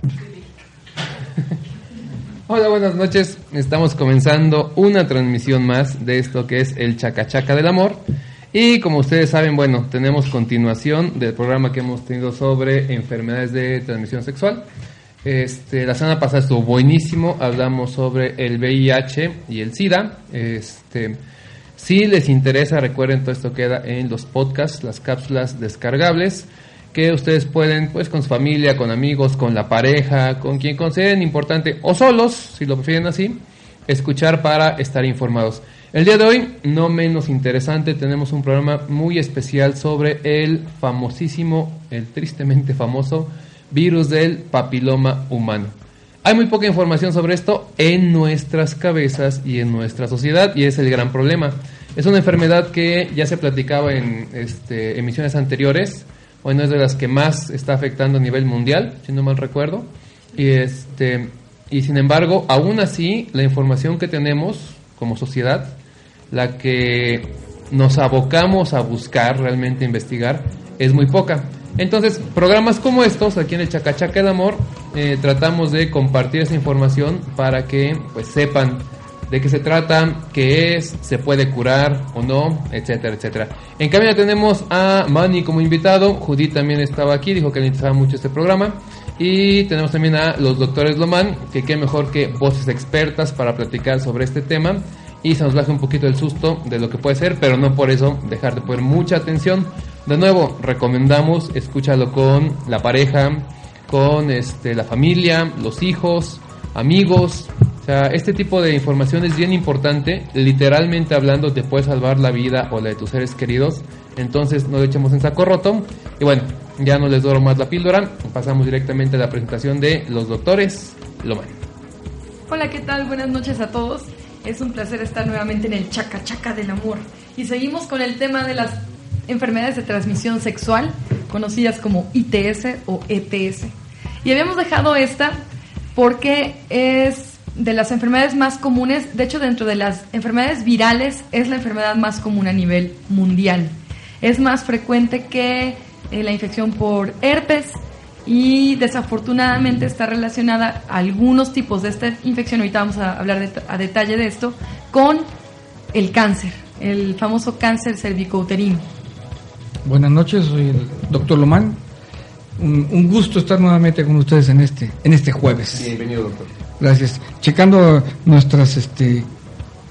Hola, buenas noches. Estamos comenzando una transmisión más de esto que es el Chacachaca del Amor. Y como ustedes saben, bueno, tenemos continuación del programa que hemos tenido sobre enfermedades de transmisión sexual. Este, la semana pasada estuvo buenísimo, hablamos sobre el VIH y el SIDA. Este, si les interesa, recuerden todo esto queda en los podcasts, las cápsulas descargables que ustedes pueden, pues con su familia, con amigos, con la pareja, con quien consideren importante, o solos, si lo prefieren así, escuchar para estar informados. El día de hoy, no menos interesante, tenemos un programa muy especial sobre el famosísimo, el tristemente famoso virus del papiloma humano. Hay muy poca información sobre esto en nuestras cabezas y en nuestra sociedad y es el gran problema. Es una enfermedad que ya se platicaba en este, emisiones anteriores, bueno, es de las que más está afectando a nivel mundial, si no mal recuerdo. Y, este, y sin embargo, aún así, la información que tenemos como sociedad, la que nos abocamos a buscar, realmente investigar, es muy poca. Entonces, programas como estos, aquí en el Chacachaca del Amor, eh, tratamos de compartir esa información para que pues sepan de qué se trata, qué es, se puede curar o no, etcétera, etcétera. En cambio tenemos a Manny como invitado, Judith también estaba aquí, dijo que le interesaba mucho este programa. Y tenemos también a los doctores Lomán, que qué mejor que voces expertas para platicar sobre este tema y se nos baje un poquito el susto de lo que puede ser, pero no por eso dejar de poner mucha atención. De nuevo, recomendamos escúchalo con la pareja, con este, la familia, los hijos, amigos, sea, este tipo de información es bien importante. Literalmente hablando, te puede salvar la vida o la de tus seres queridos. Entonces, no le echemos en saco roto. Y bueno, ya no les doro más la píldora. Pasamos directamente a la presentación de los doctores Lomán. Hola, ¿qué tal? Buenas noches a todos. Es un placer estar nuevamente en el Chaca Chaca del Amor. Y seguimos con el tema de las enfermedades de transmisión sexual, conocidas como ITS o ETS. Y habíamos dejado esta porque es de las enfermedades más comunes, de hecho dentro de las enfermedades virales es la enfermedad más común a nivel mundial. Es más frecuente que eh, la infección por herpes y desafortunadamente está relacionada a algunos tipos de esta infección, ahorita vamos a hablar a detalle de esto, con el cáncer, el famoso cáncer cervicouterino. Buenas noches, soy el doctor Lomán. Un, un, gusto estar nuevamente con ustedes en este, en este jueves. Bienvenido, doctor. Gracias. Checando nuestras, este,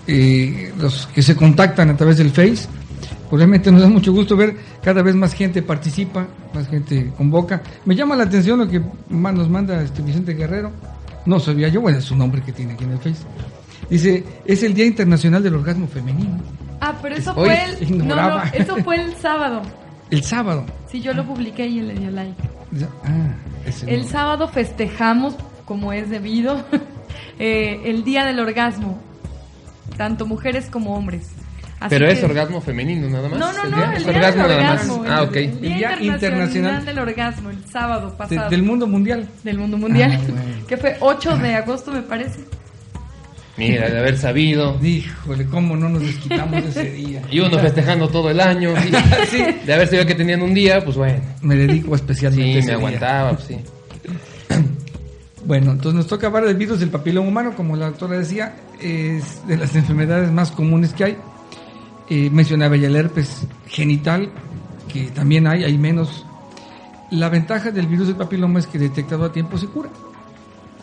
eh, los que se contactan a través del Face, obviamente nos da mucho gusto ver cada vez más gente participa, más gente convoca. Me llama la atención lo que nos manda este Vicente Guerrero. No sabía yo, bueno, es su nombre que tiene aquí en el Face. Dice, es el Día Internacional del Orgasmo Femenino. Ah, pero eso fue el, no, no, eso fue el sábado. El sábado. Sí, yo lo publiqué y él le dio like. Ah, el sábado festejamos como es debido, eh, el día del orgasmo, tanto mujeres como hombres. Pero es orgasmo femenino nada más. No, no, no, el día orgasmo, del orgasmo Ah, ok. El día, internacional, del orgasmo, el sábado pasado. del mundo mundial. Del mundo mundial. Ah, que fue 8 de agosto, me parece. Mira, de haber sabido. Híjole, cómo no nos desquitamos ese día. Y uno festejando todo el año. sí. De haber sabido que tenían un día, pues bueno. Me dedico especialmente. Sí, me aguantaba, pues sí. Bueno, entonces nos toca hablar del virus del papiloma humano, como la doctora decía, es de las enfermedades más comunes que hay. Eh, mencionaba ya el herpes genital, que también hay, hay menos. La ventaja del virus del papiloma es que detectado a tiempo se cura,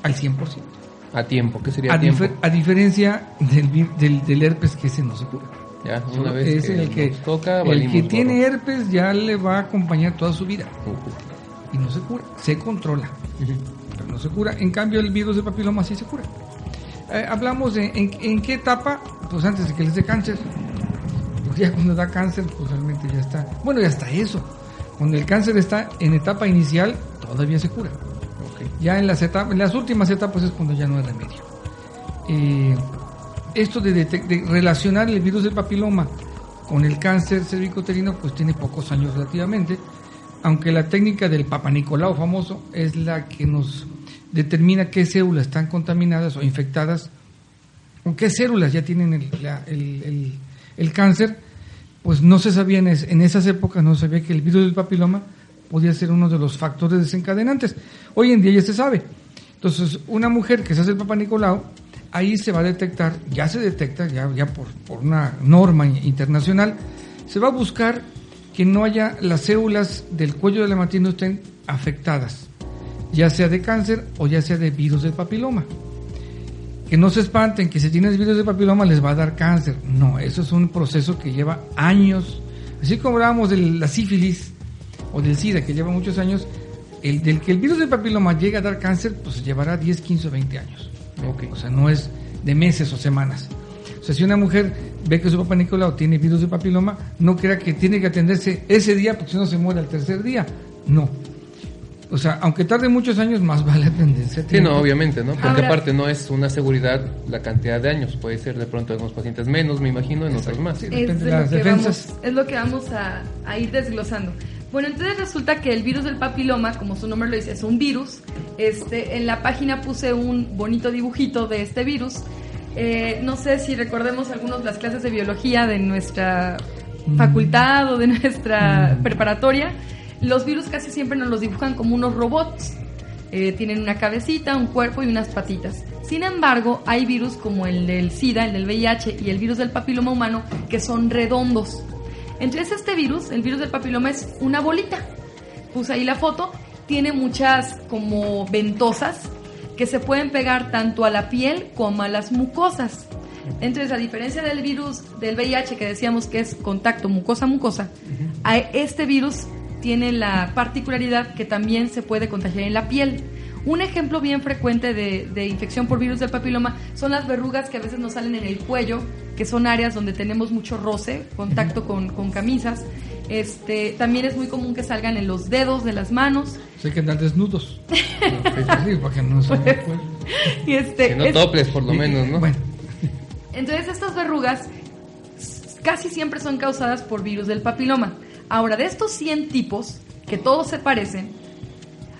al 100%. A tiempo, ¿qué sería a, tiempo? a diferencia del, del, del, herpes que ese no se cura. Ya, una vez es el que, toca, el que tiene herpes ya le va a acompañar toda su vida. Y no se cura, se controla no se cura. En cambio, el virus del papiloma sí se cura. Eh, hablamos de en, qué etapa, pues antes de que les dé cáncer. Porque ya cuando da cáncer, pues realmente ya está. Bueno, ya está eso. Cuando el cáncer está en etapa inicial, todavía se cura. Ya en las, etapas, en las últimas etapas es cuando ya no hay remedio. Eh, esto de, de, relacionar el virus del papiloma con el cáncer cervicoterino pues tiene pocos años relativamente, aunque la técnica del Papa Nicolau famoso es la que nos determina qué células están contaminadas o infectadas o qué células ya tienen el, el, cáncer, pues no se sabía en, en, esas épocas, no se sabía que el virus del papiloma podía ser uno de los factores desencadenantes. Hoy en día ya se sabe. Entonces, una mujer que se hace el Papa Nicolau, ahí se va a detectar, ya se detecta, ya, ya por, por una norma internacional, se va a buscar que no haya las células del cuello de la matriz no estén afectadas, ya sea de cáncer o ya sea de virus del papiloma. Que no se espanten que si tienes virus del papiloma les va a dar cáncer. No, eso es un proceso que lleva años. Así como hablábamos de la sífilis o del SIDA, que lleva muchos años, el del que el virus del papiloma llegue a dar cáncer, pues llevará 10, 15 o 20 años. O sea, no es de meses o semanas. O sea, si una mujer ve que su papá Nicolau tiene virus de papiloma, no crea que tiene que atenderse ese día porque si no se muere al tercer día. No. O sea, aunque tarde muchos años, más vale atenderse. Sí, no, obviamente, ¿no? Porque aparte no es una seguridad la cantidad de años. Puede ser de pronto en unos pacientes menos, me imagino, en otros más. es, las defensas. es lo que vamos a, a ir desglosando. Bueno, entonces resulta que el virus del papiloma, como su nombre lo dice, es un virus. Este, en la página puse un bonito dibujito de este virus. Eh, no sé si recordemos algunos las clases de biología de nuestra facultad o de nuestra preparatoria. Los virus casi siempre nos los dibujan como unos robots. Eh, tienen una cabecita, un cuerpo y unas patitas. Sin embargo, hay virus como el del SIDA, el del VIH y el virus del papiloma humano que son redondos. Entonces este virus, el virus del papiloma, es una bolita. Puse ahí la foto, tiene muchas como ventosas que se pueden pegar tanto a la piel como a las mucosas. Entonces, a diferencia del virus del VIH que decíamos que es contacto mucosa-mucosa, este virus tiene la particularidad que también se puede contagiar en la piel. Un ejemplo bien frecuente de, infección por virus del papiloma son las verrugas que a veces nos salen en el cuello, que son áreas donde tenemos mucho roce, contacto con, camisas. Este, también es muy común que salgan en los dedos de las manos. Sé que andan desnudos. porque no son y este, que no toples, por lo menos, ¿no? Bueno. Entonces, estas verrugas casi siempre son causadas por virus del papiloma. Ahora, de estos 100 tipos, que todos se parecen,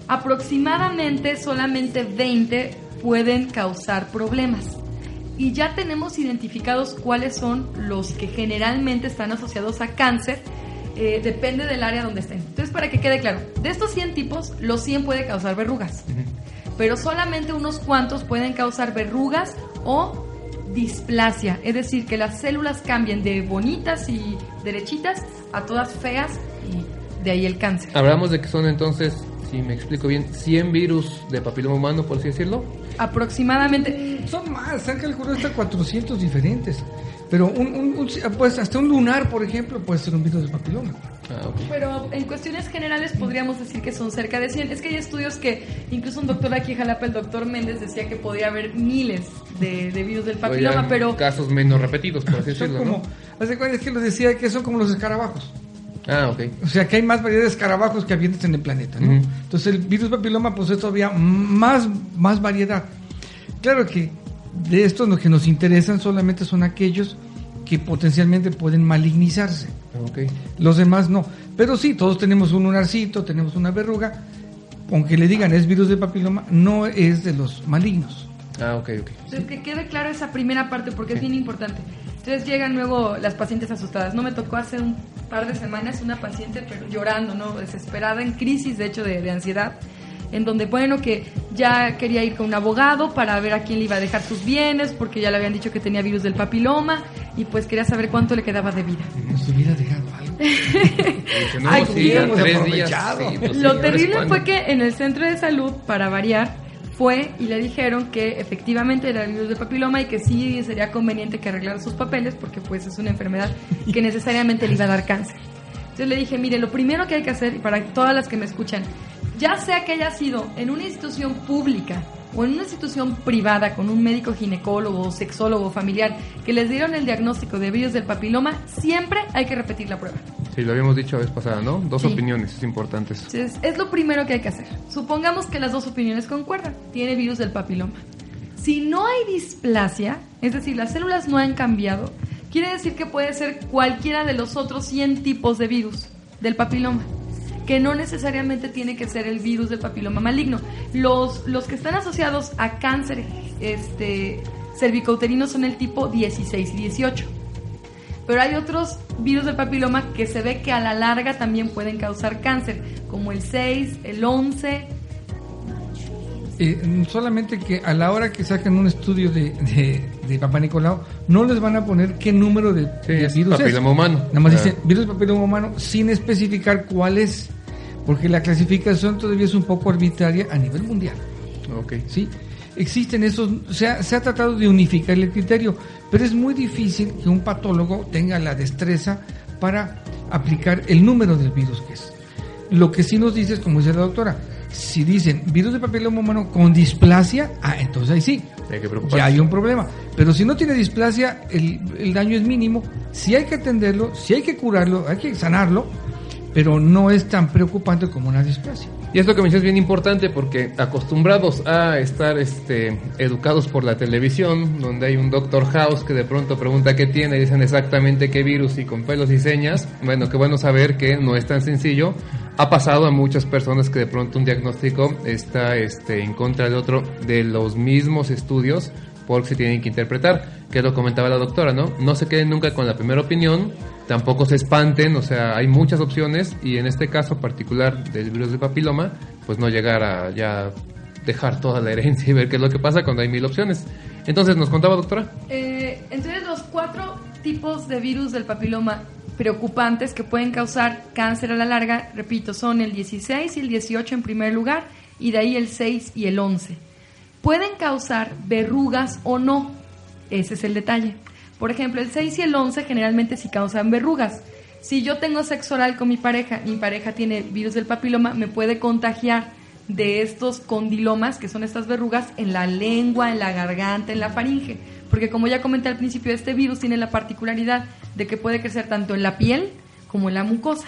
aproximadamente solamente 20 pueden causar problemas. Y ya tenemos identificados cuáles son los que generalmente están asociados a cáncer, eh, depende del área donde estén. Entonces, para que quede claro, de estos 100 tipos, los 100 puede causar verrugas, pero solamente unos cuantos pueden causar verrugas o displasia, es decir, que las células cambien de bonitas y derechitas a todas feas y de ahí el cáncer. Hablamos de que son entonces si me explico bien, 100 virus de papiloma humano, por así decirlo. Aproximadamente. Son más, han calculado hasta 400 diferentes. Pero un, pues hasta un lunar, por ejemplo, puede ser un virus de papiloma. Ah, Pero en cuestiones generales podríamos decir que son cerca de 100. Es que hay estudios que, incluso un doctor aquí en Jalapa, el doctor Méndez, decía que podría haber miles de, virus del papiloma, pero... Casos menos repetidos, por así decirlo, como, Hace cuenta que lo decía que son como los escarabajos. Ah, ok. O sea que hay más variedad de escarabajos que habitantes en el planeta, ¿no? Entonces el virus papiloma pues es todavía más, más variedad. Claro que de estos los que nos interesan solamente son aquellos que potencialmente pueden malignizarse. Okay. Los demás no. Pero sí, todos tenemos un lunarcito, tenemos una verruga. Aunque le digan es virus de papiloma, no es de los malignos. Ah, ok, ok. Entonces, que quede claro esa primera parte porque es bien importante. Entonces llegan luego las pacientes asustadas. No me tocó hace un par de semanas una paciente pero llorando, ¿no? Desesperada, en crisis de hecho de, ansiedad, en donde, bueno, que ya quería ir con un abogado para ver a quién le iba a dejar sus bienes, porque ya le habían dicho que tenía virus del papiloma, y pues quería saber cuánto le quedaba de vida. se hubiera dejado algo. Lo terrible fue que en el centro de salud, para variar, fue y le dijeron que efectivamente era el virus de papiloma y que sí sería conveniente que arreglara sus papeles porque pues es una enfermedad que necesariamente le iba a dar cáncer. Entonces le dije, mire, lo primero que hay que hacer, y para todas las que me escuchan, ya sea que haya sido en una institución pública o en una institución privada con un médico ginecólogo, sexólogo, familiar, que les dieron el diagnóstico de virus del papiloma, siempre hay que repetir la prueba. Sí, lo habíamos dicho la vez pasada, ¿no? Dos Sí. opiniones importantes. Entonces, es lo primero que hay que hacer. Supongamos que las dos opiniones concuerdan. Tiene virus del papiloma. Si no hay displasia, es decir, las células no han cambiado, quiere decir que puede ser cualquiera de los otros 100 tipos de virus del papiloma. Que no necesariamente tiene que ser el virus del papiloma maligno. Los, los que están asociados a cáncer este, cervicouterino son el tipo 16 y 18. Pero hay otros virus del papiloma que se ve que a la larga también pueden causar cáncer, como el 6, el 11. Eh, solamente que a la hora que sacan un estudio de, de, de Papá Nicolau, no les van a poner qué número de, Sí, de es virus papiloma es. humano. Nada más Ah. dice virus del papiloma humano sin especificar cuál es, porque la clasificación todavía es un poco arbitraria a nivel mundial. Ok. ¿sí? Existen esos, se ha, se ha tratado de unificar el criterio, pero es muy difícil que un patólogo tenga la destreza para aplicar el número del virus que es. Lo que sí nos dice es, como dice la doctora, si dicen virus de papiloma humano con displasia, ah, entonces ahí sí, Hay que preocuparse. ya hay un problema. Pero si no tiene displasia, el, el daño es mínimo, si hay que atenderlo, si hay que curarlo, hay que sanarlo, pero no es tan preocupante como una displasia. Y esto que mencionas es bien importante porque acostumbrados a estar este, educados por la televisión, donde hay un Doctor House que de pronto pregunta qué tiene y dicen exactamente qué virus y con pelos y señas, bueno, qué bueno saber que no es tan sencillo. Ha pasado a muchas personas que de pronto un diagnóstico está este, en contra de otro de los mismos estudios porque se tienen que interpretar, que lo comentaba la doctora, ¿no? No se queden nunca con la primera opinión, tampoco se espanten, o sea, hay muchas opciones y en este caso particular del virus de papiloma, pues no llegar a ya dejar toda la herencia y ver qué es lo que pasa cuando hay mil opciones. Entonces, ¿nos contaba, doctora? Eh, entonces, los cuatro tipos de virus del papiloma preocupantes que pueden causar cáncer a la larga, repito, son el 16 y el 18 en primer lugar, y de ahí el 6 y el 11. Pueden causar verrugas o no, ese es el detalle. Por ejemplo, el 6 y el 11 generalmente sí causan verrugas. Si yo tengo sexo oral con mi pareja, mi pareja tiene virus del papiloma, me puede contagiar de estos condilomas, que son estas verrugas, en la lengua, en la garganta, en la faringe. Porque como ya comenté al principio, este virus tiene la particularidad de que puede crecer tanto en la piel como en la mucosa.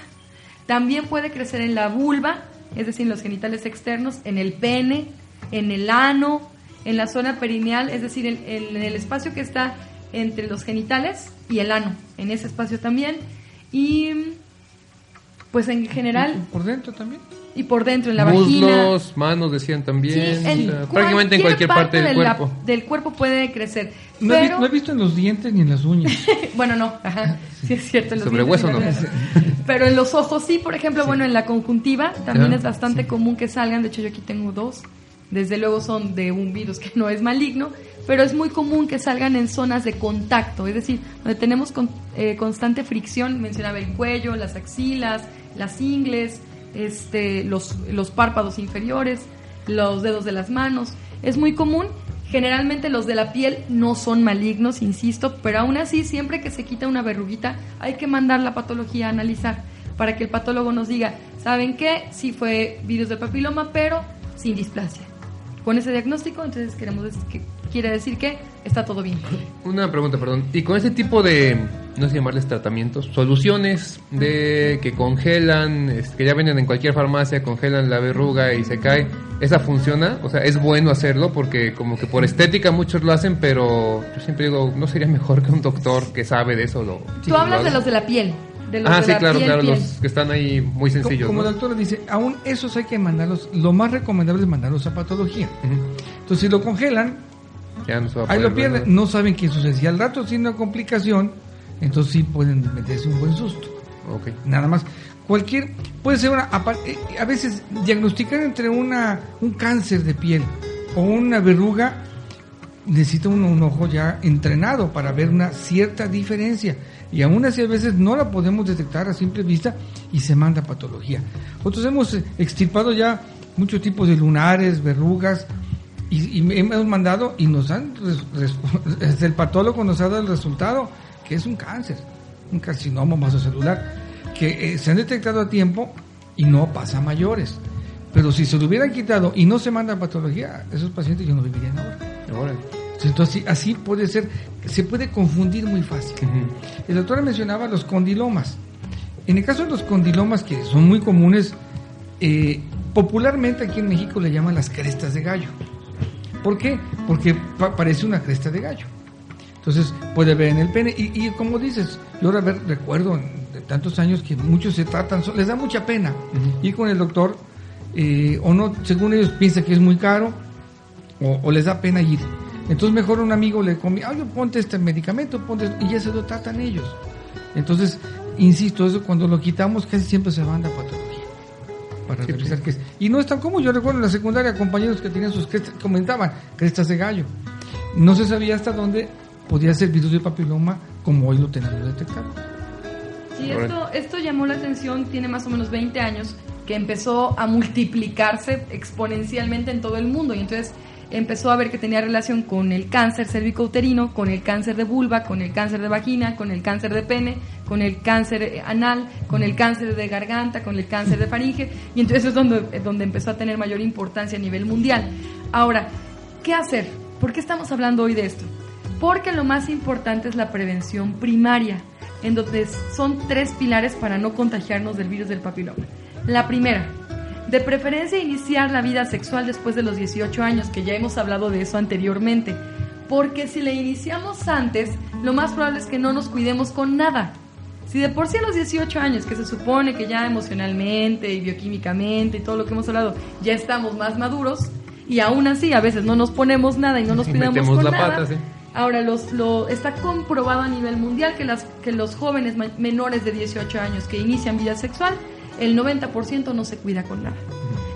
También puede crecer en la vulva, es decir, en los genitales externos, en el pene, en el ano, en la zona perineal, es decir, en, en- en el espacio que está entre los genitales y el ano, en ese espacio también. Y pues en general, Por dentro también. y por dentro, en la vagina. Muslos, manos decían también, Sí, o en sea, prácticamente en cualquier parte, del de la- cuerpo. del cuerpo puede crecer. No, he, no visto en los dientes ni en las uñas. bueno, no, ajá, sí es cierto. en los Sobre hueso no. la. Pero en los ojos sí, por ejemplo, bueno, en la conjuntiva también Ah, es bastante común que salgan. De hecho, yo aquí tengo dos. Desde luego son de un virus que no es maligno, pero es muy común que salgan en zonas de contacto, es decir, donde tenemos eh, constante fricción. Mencionaba el cuello, las axilas, las ingles, este, los, los párpados inferiores, los dedos de las manos. Es muy común. Generalmente los de la piel no son malignos, insisto, pero aún así, siempre que se quita una verruguita, hay que mandar la patología a analizar para que el patólogo nos diga, ¿saben qué? Sí fue virus del papiloma, pero sin displasia. Con ese diagnóstico, entonces queremos decir que quiere decir que está todo bien. Una pregunta, perdón. Y con ese tipo de, no sé llamarles tratamientos, soluciones de que congelan, es- que ya venden en cualquier farmacia, congelan la verruga y se cae, ¿esa funciona? O sea, es bueno hacerlo porque como que por estética muchos lo hacen, pero yo siempre digo, ¿no sería mejor que un doctor que sabe de eso lo... Tú hablas lo de los de la piel. De los Ah, de sí, la claro, piel, claro, piel. los que están ahí muy sencillos. como ¿no? la doctora dice, aún esos hay que mandarlos, lo más recomendable es mandarlos a patología. Entonces, si lo congelan, Ya no se va a ahí lo pierden, no saben qué sucede. Si al rato tiene una complicación, entonces sí pueden meterse un buen susto. Ok. Nada más. Cualquier, puede ser una, eh, a veces diagnosticar entre una, un cáncer de piel o una verruga, necesita uno un ojo ya entrenado para ver una cierta diferencia. Y aún así a veces no la podemos detectar a simple vista y se manda patología. Nosotros hemos eh, extirpado ya muchos tipos de lunares, verrugas, y, hemos mandado y nos han, el patólogo nos ha dado el resultado, que es un cáncer, un carcinoma masocelular, que eh, se han detectado a tiempo y no pasa a mayores. Pero si se lo hubieran quitado y no se manda patología, esos pacientes ya no vivirían ahora. Entonces así, puede ser, se puede confundir muy fácil. El doctor mencionaba los condilomas. En el caso de los condilomas, que son muy comunes, eh, popularmente aquí en México le llaman las crestas de gallo. ¿Por qué? Porque parece una cresta de gallo. Entonces puede ver en el pene. Y, como dices, yo ahora recuerdo de tantos años que muchos se tratan, les da mucha pena ir con el doctor, eh, o no, según ellos piensan que es muy caro, o, les da pena ir. Entonces mejor un amigo le come, oye, ponte este medicamento, ponte, y ya se lo tratan ellos. Entonces, insisto, eso cuando lo quitamos casi siempre se manda a patología. Para revisar qué es. Y no es tan común, yo recuerdo en la secundaria compañeros que tenían sus crestas, comentaban crestas de gallo. No se sabía hasta dónde podía ser virus de papiloma como hoy lo tenemos detectado. Sí, esto, esto llamó la atención, tiene más o menos 20 años, que empezó a multiplicarse exponencialmente en todo el mundo. Y entonces empezó a ver que tenía relación con el cáncer cervicouterino, con el cáncer de vulva, con el cáncer de vagina, con el cáncer de pene, con el cáncer anal, con el cáncer de garganta, con el cáncer de faringe, y entonces es donde, donde empezó a tener mayor importancia a nivel mundial. Ahora, ¿qué hacer? ¿Por qué estamos hablando hoy de esto? Porque lo más importante es la prevención primaria, en donde son tres pilares para no contagiarnos del virus del papiloma. La primera, de preferencia iniciar la vida sexual después de los 18 años, que ya hemos hablado de eso anteriormente. Porque si la iniciamos antes, lo más probable es que no nos cuidemos con nada. Si de por sí a los 18 años, que se supone que ya emocionalmente y bioquímicamente y todo lo que hemos hablado, ya estamos más maduros, y aún así a veces no nos ponemos nada y no nos cuidamos con la nada. Pata, Ahora, los, lo, está comprobado a nivel mundial que, las, que los jóvenes menores de 18 años que inician vida sexual el 90% no se cuida con nada.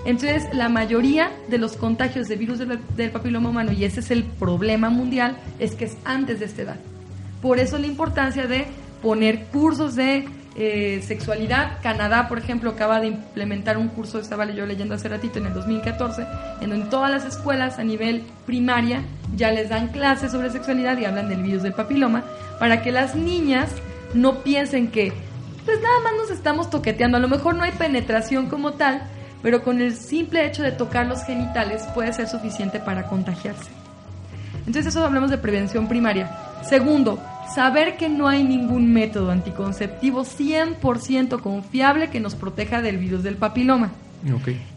Entonces, la mayoría de los contagios de virus del, papiloma humano, y ese es el problema mundial, es que es antes de esta edad. Por eso la importancia de poner cursos de eh, sexualidad. Canadá, por ejemplo, acaba de implementar un curso, estaba yo leyendo hace ratito, en el 2014, en donde todas las escuelas a nivel primaria ya les dan clases sobre sexualidad y hablan del virus del papiloma, para que las niñas no piensen que pues nada más nos estamos toqueteando. A lo mejor no hay penetración como tal, pero con el simple hecho de tocar los genitales puede ser suficiente para contagiarse. Entonces eso hablamos de prevención primaria. Segundo, saber que no hay ningún método anticonceptivo 100% confiable que nos proteja del virus del papiloma.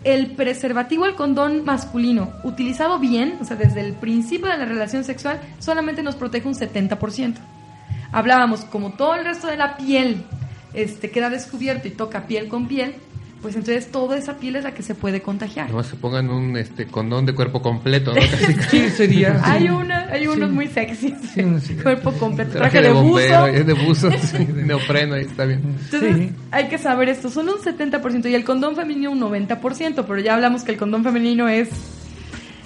El preservativo, el condón masculino, utilizado bien, o sea, desde el principio de la relación sexual, solamente nos protege un 70%. Hablábamos, como todo el resto de la piel este, queda descubierto y toca piel con piel, pues entonces toda esa piel es la que se puede contagiar. No se pongan un este condón de cuerpo completo, ¿no? sí, sería. Hay una, hay unos muy sexy. cuerpo completo, traje, de, buzo. Es de buzo, neopreno, está bien. Entonces, hay que saber esto, son un 70% y el condón femenino un 90%, pero ya hablamos que el condón femenino es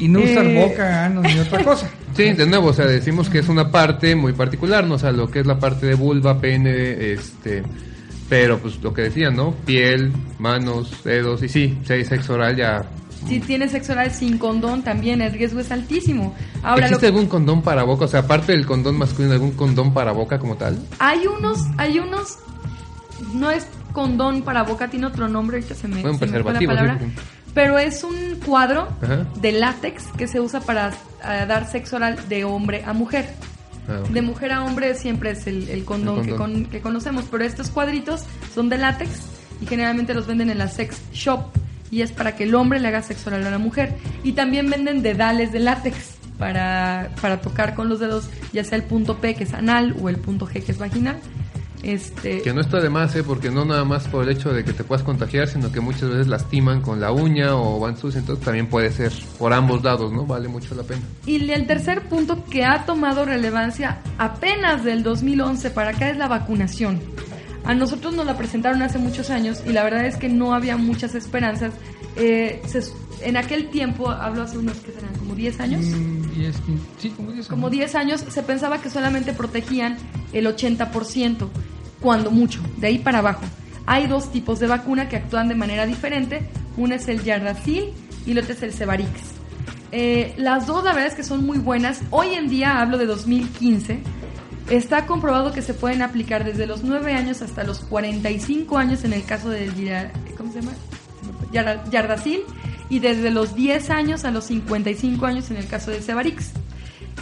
y no usar eh, boca, no, ni otra cosa. Sí, de nuevo, o sea, decimos que es una parte muy particular, ¿no? O sea, lo que es la parte de vulva, pene, este, pero pues lo que decían, ¿no? Piel, manos, dedos y sí, si hay sexo oral ya... Si tienes sexo oral sin condón también el riesgo es altísimo. Ahora, ¿Existe algún condón para boca? O sea, aparte del condón masculino, ¿algún condón para boca como tal? Hay unos, hay unos, no es condón para boca, tiene otro nombre, ahorita se me, un preservativo, la palabra, pero es un cuadro de látex que se usa para eh, dar sexo oral de hombre a mujer. Ah, de mujer a hombre siempre es el, condón, Que, conocemos, pero estos cuadritos son de látex y generalmente los venden en la sex shop y es para que el hombre le haga sexo oral a la mujer. Y también venden dedales de látex para, para tocar con los dedos, ya sea el punto P que es anal o el punto G que es vaginal. Este... Que no está de más, ¿eh? porque no nada más por el hecho de que te puedas contagiar, sino que muchas veces lastiman con la uña o van sus, entonces también puede ser por ambos lados, ¿no? Vale mucho la pena. Y el tercer punto que ha tomado relevancia apenas del 2011 para acá es la vacunación. A nosotros nos la presentaron hace muchos años y la verdad es que no había muchas esperanzas. Eh, en aquel tiempo, hablo hace unos que serán como 10 años. Mm, sí, como 10 años. Como 10 años se pensaba que solamente protegían el 80%, cuando mucho, de ahí para abajo. Hay dos tipos de vacuna que actúan de manera diferente. Una es el Yardacil y la otra es el Cevarix. Eh, las dos la verdad es que son muy buenas. Hoy en día, hablo de 2015, está comprobado que se pueden aplicar desde los 9 años hasta los 45 años en el caso del ¿cómo se llama? Yardacil y desde los 10 años a los 55 años en el caso de Cevarix.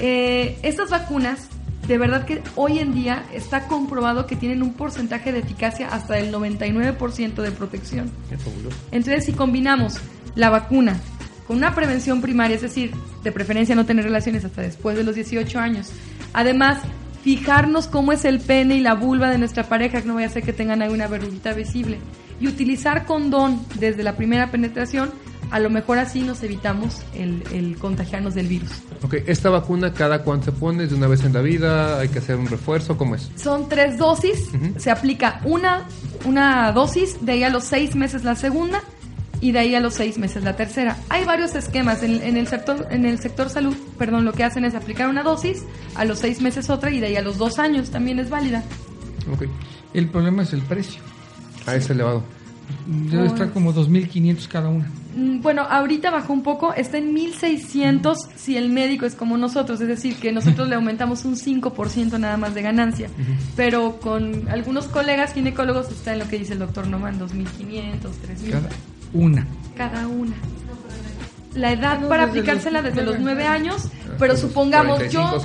Eh, estas vacunas de verdad que hoy en día está comprobado que tienen un porcentaje de eficacia hasta del 99% de protección. Entonces, si combinamos la vacuna con una prevención primaria, es decir, de preferencia no tener relaciones hasta después de los 18 años, además fijarnos cómo es el pene y la vulva de nuestra pareja, que no vaya a ser que tengan alguna verruguita visible, y utilizar condón desde la primera penetración, a lo mejor así nos evitamos el, contagiarnos del virus. Ok, ¿esta vacuna cada cuánto se pone? ¿De una vez en la vida? ¿Hay que hacer un refuerzo? ¿Cómo es? Son tres dosis, se aplica una, una dosis, de ahí a los seis meses la segunda y de ahí a los seis meses la tercera. Hay varios esquemas en, el sector en el sector salud, perdón, lo que hacen es aplicar una dosis, a los seis meses otra y de ahí a los dos años también es válida. Okay. El problema es el precio. Ah, es elevado. Debe estar como 2.500 cada una. Mm, bueno, ahorita bajó un poco, está en 1.600 si el médico es como nosotros, es decir, que nosotros le aumentamos un 5% nada más de ganancia, pero con algunos colegas ginecólogos está en lo que dice el doctor Noman, 2.500, 3.000. Cada una. Cada una. La edad para aplicársela desde los 9 años, pero supongamos yo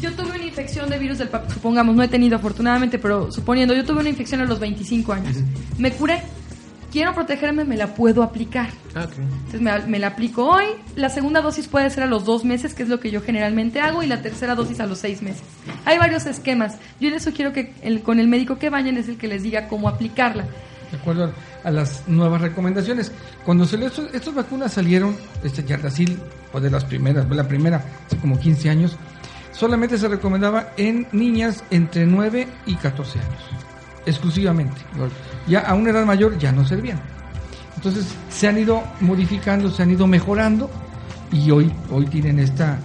yo tuve una infección de virus del papiloma, supongamos, no he tenido afortunadamente, pero suponiendo yo tuve una infección a los 25 años. Me curé quiero protegerme, me la puedo aplicar. Ah, Entonces me, la aplico hoy. La segunda dosis puede ser a los dos meses, que es lo que yo generalmente hago, y la tercera dosis a los seis meses. Hay varios esquemas. Yo les sugiero que el, con el médico que vayan es el que les diga cómo aplicarla. De acuerdo a las nuevas recomendaciones. Cuando se estos, estas vacunas salieron, este Yardacil, o de las primeras, la primera hace como 15 años, solamente se recomendaba en niñas entre 9 y 14 años exclusivamente. Ya a una edad mayor ya no servían. Entonces se han ido modificando, se han ido mejorando y hoy, hoy tienen esta,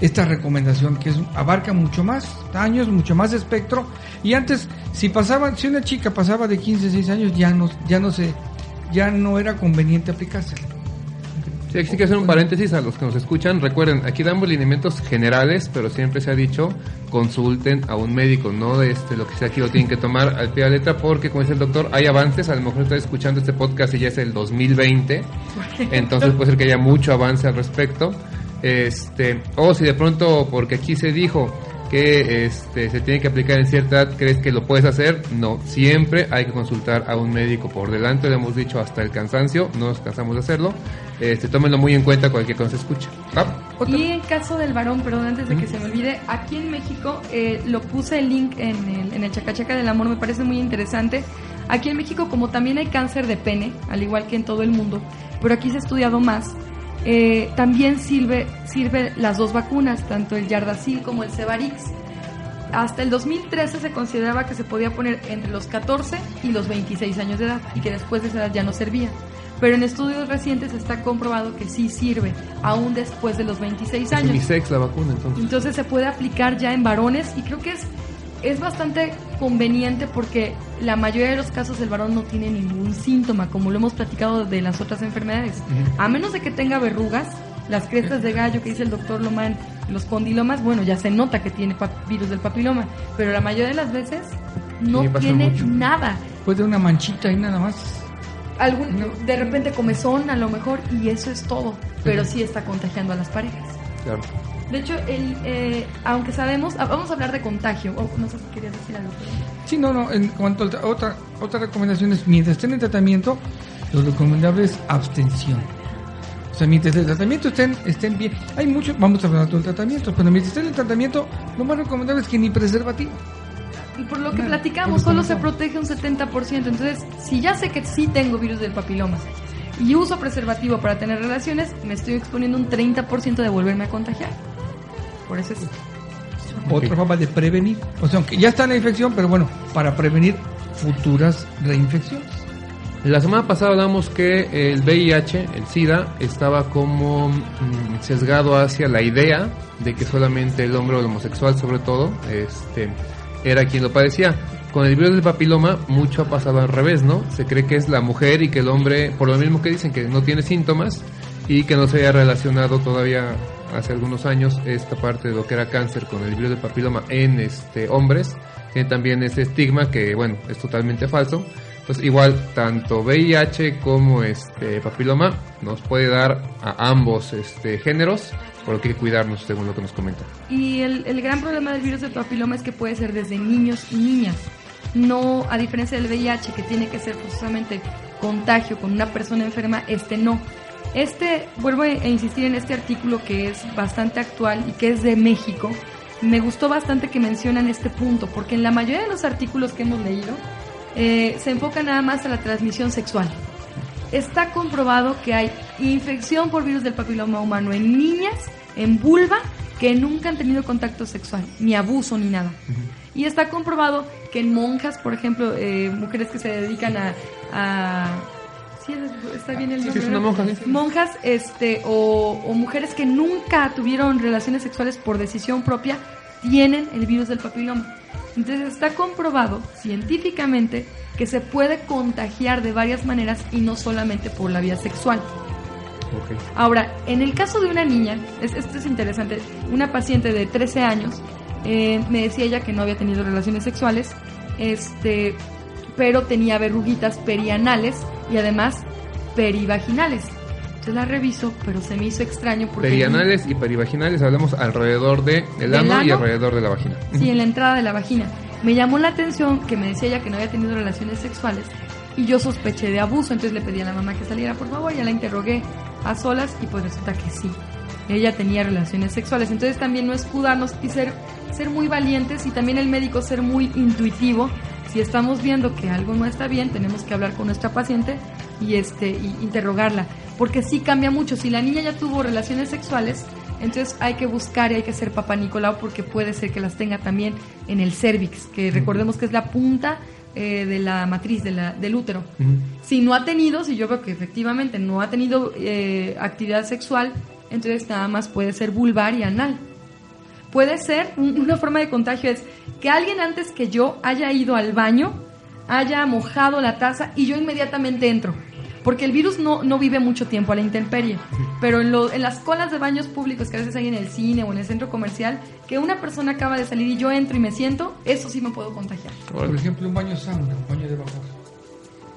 esta recomendación que es, abarca mucho más años, mucho más espectro. Y antes, si pasaba, si una chica pasaba de 15, 16 años, ya no, ya no se, ya no era conveniente aplicársela. Sí, hay que hacer un paréntesis a los que nos escuchan. Recuerden, aquí damos lineamientos generales, pero siempre se ha dicho consulten a un médico, no de este, lo que sea aquí lo tienen que tomar al pie de la letra, porque como dice el doctor, hay avances. A lo mejor está escuchando este podcast y ya es el 2020, entonces puede ser que haya mucho avance al respecto. Este, o si de pronto, porque aquí se dijo que este, se tiene que aplicar en cierta edad, ¿crees que lo puedes hacer? No, siempre hay que consultar a un médico por delante, lo hemos dicho hasta el cansancio, no nos cansamos de hacerlo. Este, tómenlo muy en cuenta cualquier cosa se escuche. Ah, y en caso del varón, perdón, antes de que se me olvide, aquí en México eh, lo puse el link en el, en el Chacachaca del Amor, me parece muy interesante. Aquí en México, como también hay cáncer de pene, al igual que en todo el mundo, pero aquí se ha estudiado más, eh, también sirve, sirve las dos vacunas, tanto el Yardacil como el Cevarix. Hasta el 2013 se consideraba que se podía poner entre los 14 y los 26 años de edad y que después de esa edad ya no servía. Pero en estudios recientes está comprobado que sí sirve, aún después de los 26 años. unisex la vacuna entonces. Entonces se puede aplicar ya en varones y creo que es es bastante conveniente porque la mayoría de los casos el varón no tiene ningún síntoma, como lo hemos platicado de las otras enfermedades. A menos de que tenga verrugas, las crestas de gallo que dice el doctor Lomán, los condilomas, bueno, ya se nota que tiene virus del papiloma, pero la mayoría de las veces no tiene nada. Puede una manchita y nada más. Algún, De repente comezón a lo mejor y eso es todo, pero sí está contagiando a las parejas. Claro. De hecho, el, eh, aunque sabemos, ah, vamos a hablar de contagio. no sé si querías decir algo. Sí, no, no. En cuanto a otra, otra recomendación es, mientras estén en tratamiento, lo recomendable es abstención. O sea, mientras el tratamiento estén, estén bien. Hay muchos, vamos a hablar del tratamiento, pero mientras estén en el tratamiento, lo más recomendable es que ni preservativo. Y por lo que platicamos, solo se protege un 70%. Entonces, si ya sé que sí tengo virus del papiloma, y uso preservativo para tener relaciones, me estoy exponiendo un 30% de volverme a contagiar. Por eso es otra forma de prevenir. O sea, aunque ya está la infección, pero bueno, para prevenir futuras reinfecciones. La semana pasada hablamos que el VIH, el SIDA, estaba como mm, sesgado hacia la idea de que solamente el hombre homosexual, sobre todo, este, era quien lo padecía. Con el virus del papiloma, mucho ha pasado al revés, ¿no? Se cree que es la mujer y que el hombre, por lo mismo que dicen que no tiene síntomas y que no se haya relacionado todavía hace algunos años esta parte de lo que era cáncer con el virus del papiloma en este hombres tiene también ese estigma que bueno es totalmente falso Pues igual, tanto VIH como este papiloma nos puede dar a ambos este, géneros, por lo que hay que cuidarnos según lo que nos comentan. Y el, el gran problema del virus del papiloma es que puede ser desde niños y niñas. No, a diferencia del VIH, que tiene que ser forzosamente contagio con una persona enferma, este no. Este, vuelvo a insistir en este artículo que es bastante actual y que es de México. Me gustó bastante que mencionan este punto, porque en la mayoría de los artículos que hemos leído eh, se enfoca nada más a la transmisión sexual. Está comprobado que hay infección por virus del papiloma humano en niñas, en vulva, que nunca han tenido contacto sexual, ni abuso, ni nada. Y está comprobado que en monjas, por ejemplo, eh, mujeres que se dedican a... a sí, está bien el Sí, nombre. sí, es una ¿no? monja, sí. Monjas este, o, o mujeres que nunca tuvieron relaciones sexuales por decisión propia tienen el virus del papiloma. Entonces está comprobado científicamente que se puede contagiar de varias maneras y no solamente por la vía sexual. Ok. Ahora, en el caso de una niña, es, esto es interesante, una paciente de 13 años, eh, me decía ella que no había tenido relaciones sexuales, este, pero tenía verruguitas perianales y además perivaginales. Entonces la reviso, pero se me hizo extraño porque... Perianales y perivaginales hablamos alrededor de el ¿Del ano y ano? alrededor de la vagina. Sí, en la entrada de la vagina. Me llamó la atención que me decía ella que no había tenido relaciones sexuales y yo sospeché de abuso, entonces le pedí a la mamá que saliera por favor, ya la interrogué a solas y pues resulta que sí. Ella tenía relaciones sexuales, entonces también no escudarnos y ser, ser muy valientes y también el médico ser muy intuitivo. Si estamos viendo que algo no está bien, tenemos que hablar con nuestra paciente y este y interrogarla, porque sí cambia mucho. Si la niña ya tuvo relaciones sexuales, entonces hay que buscar y hay que ser papá Nicolau porque puede ser que las tenga también en el cervix, que recordemos que es la punta eh, de la matriz de la- del útero. Si no ha tenido, si yo veo que efectivamente no ha tenido eh, actividad sexual, entonces nada más puede ser vulvar y anal. Puede ser, un- una forma de contagio es que alguien antes que yo haya ido al baño, haya mojado la taza y yo inmediatamente entro. Porque el virus no, no vive mucho tiempo a la intemperie. Pero en, lo- en las colas de baños públicos que a veces hay en el cine o en el centro comercial, que una persona acaba de salir y yo entro y me siento, eso sí me puedo contagiar. Por ejemplo, un baño sauna, un baño de vapor.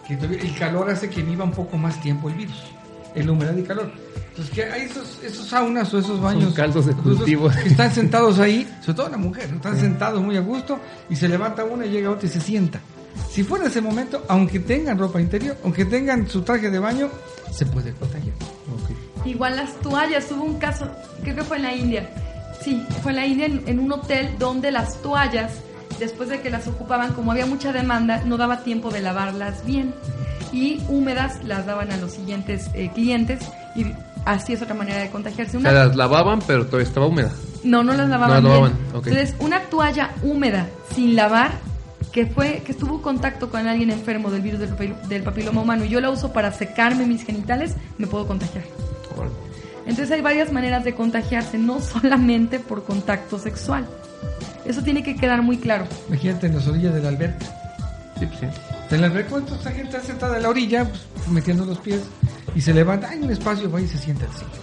El calor hace que viva un poco más tiempo el virus. En la humedad y calor. Entonces, que hay esos, esos saunas o esos baños. caldos de cultivo. Que están sentados ahí, sobre todo la mujer, están sentados muy a gusto y se levanta una y llega otra y se sienta. Si fuera ese momento, aunque tengan ropa interior, aunque tengan su traje de baño, se puede contagiar. Ok. Igual las toallas, hubo un caso, creo que fue en la India. Sí, fue en la India en, en un hotel donde las toallas, después de que las ocupaban, como había mucha demanda, no daba tiempo de lavarlas bien. Y húmedas las daban a los siguientes eh, clientes y así es otra manera de contagiarse. O Una- sea, las lavaban, pero todavía estaba húmeda. no, no las lavaban No, lavaban, ok. Entonces, una toalla húmeda sin lavar que fue que estuvo en contacto con alguien enfermo del virus del, papil- del papiloma humano y yo la uso para secarme mis genitales, me puedo contagiar. Entonces hay varias maneras de contagiarse, no solamente por contacto sexual. Eso tiene que quedar muy claro. Imagínate en las orillas del alberca. Sí, pues sí. En la alberca, entonces la gente está sentada en la orilla, pues, metiendo los pies, y se levanta, hay un espacio, va y se sienta al siguiente.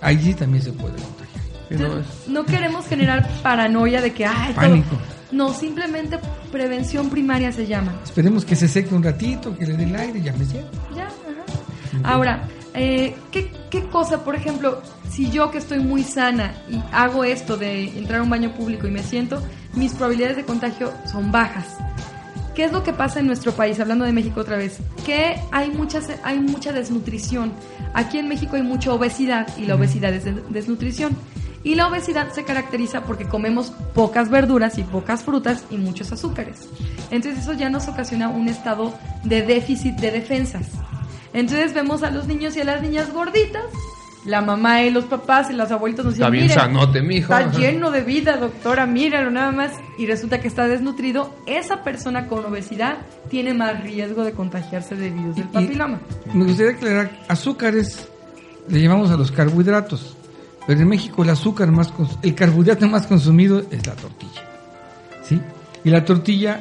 Allí también se puede contagiar. No, Entonces, es- no queremos generar paranoia de que ay, todo- Pánico. No, simplemente prevención primaria se llama. Esperemos que se seque un ratito, que le dé el aire, ya me siento. Ya, ajá. Ahora, eh, ¿qué, ¿qué cosa, por ejemplo, si yo que estoy muy sana y hago esto de entrar a un baño público y me siento, mis probabilidades de contagio son bajas? ¿Qué es lo que pasa en nuestro país? Hablando de México otra vez, que hay, muchas, hay mucha desnutrición. Aquí en México hay mucha obesidad y la obesidad es de- desnutrición. Y la obesidad se caracteriza porque comemos pocas verduras y pocas frutas y muchos azúcares. Entonces eso ya nos ocasiona un estado de déficit de defensas. Entonces vemos a los niños y a las niñas gorditas. La mamá y los papás y los abuelitos nos Está dicen, bien "Miren, sanote, mijo". Está lleno de vida, doctora, míralo nada más. Y resulta que está desnutrido. Esa persona con obesidad tiene más riesgo de contagiarse de virus del Y- papiloma. Me gustaría aclarar, azúcares le llamamos a los carbohidratos, pero en México el azúcar más, el carbohidrato más consumido es la tortilla, ¿sí? Y la tortilla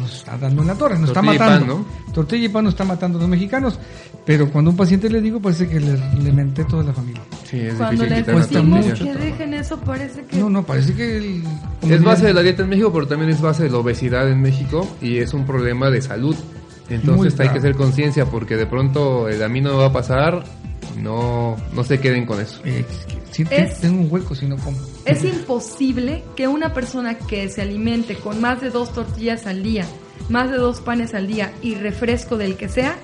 nos está dando en la torre, nos está Tortilla y matando. pan, Tortilla y pan nos está matando a los mexicanos, pero cuando a un paciente le digo parece que le, le menté toda la familia. Sí, es Cuando cuesta decimos mucho que dejen eso, parece que... No, no, parece que el... Es base de la dieta en México, pero también es base de la obesidad en México y es un problema de salud Entonces hay que hacer conciencia porque de pronto el a mí no me va a pasar, no, no se queden con eso. Eh, si Es- tengo un hueco si no como. Es imposible que una persona que se alimente con más de dos tortillas al día, más de dos panes al día y refresco del que sea,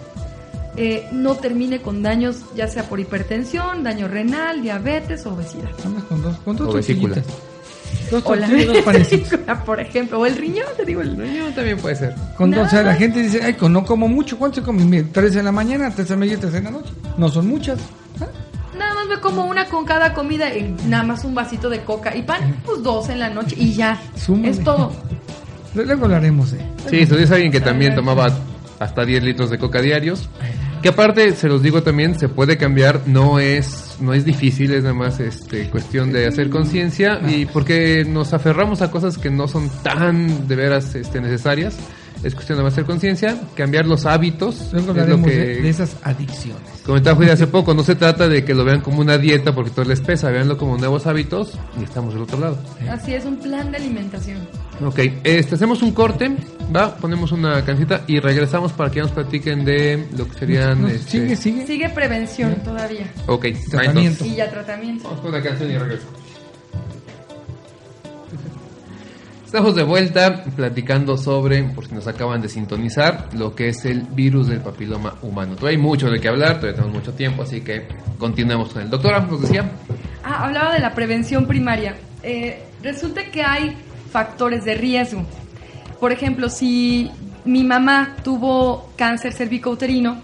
eh, no termine con daños ya sea por hipertensión, daño renal, diabetes o obesidad. Más con dos, con dos O vesícula. tortillitas. Dos O la vesícula, por ejemplo, o el riñón, te digo, el No, también puede ser. Con dos, o sea, la gente dice, ay, con- no como mucho. ¿Cuánto se come? Tres en la mañana, tres en la media, tres en la noche. No son muchas. ¿Ah? Nada más me como una con cada comida y nada más un vasito de coca y pan, pues dos en la noche y ya. Súmale. Es todo. Luego hablaremos, eh. Sí, eso es alguien que también tomaba hasta 10 litros de coca diarios. Que aparte, se los digo también, se puede cambiar, no es, no es difícil, es nada más este, cuestión de hacer conciencia y porque nos aferramos a cosas que no son tan de veras este, necesarias, es cuestión de hacer conciencia, cambiar los hábitos. Luego es lo que de, de esas adicciones. comentaba Judy hace poco, no se trata de que lo vean como una dieta porque todo les pesa, véanlo como nuevos hábitos y estamos del otro lado. Así es, un plan de alimentación. Ok, este, hacemos un corte, va, ponemos una cancita y regresamos para que nos platiquen de lo que serían... No, este, sigue, sigue. Sigue prevención todavía. Ok, Tratamiento. entonces, Y ya tratamiento. Vamos con una canción y regreso. Estamos de vuelta platicando sobre, por si nos acaban de sintonizar, lo que es el virus del papiloma humano. Todavía hay mucho de qué hablar, todavía tenemos mucho tiempo, así que continuemos con el doctora, nos decía. Ah, hablaba de la prevención primaria. Eh, resulta que hay factores de riesgo. Por ejemplo, si mi mamá tuvo cáncer cervicouterino,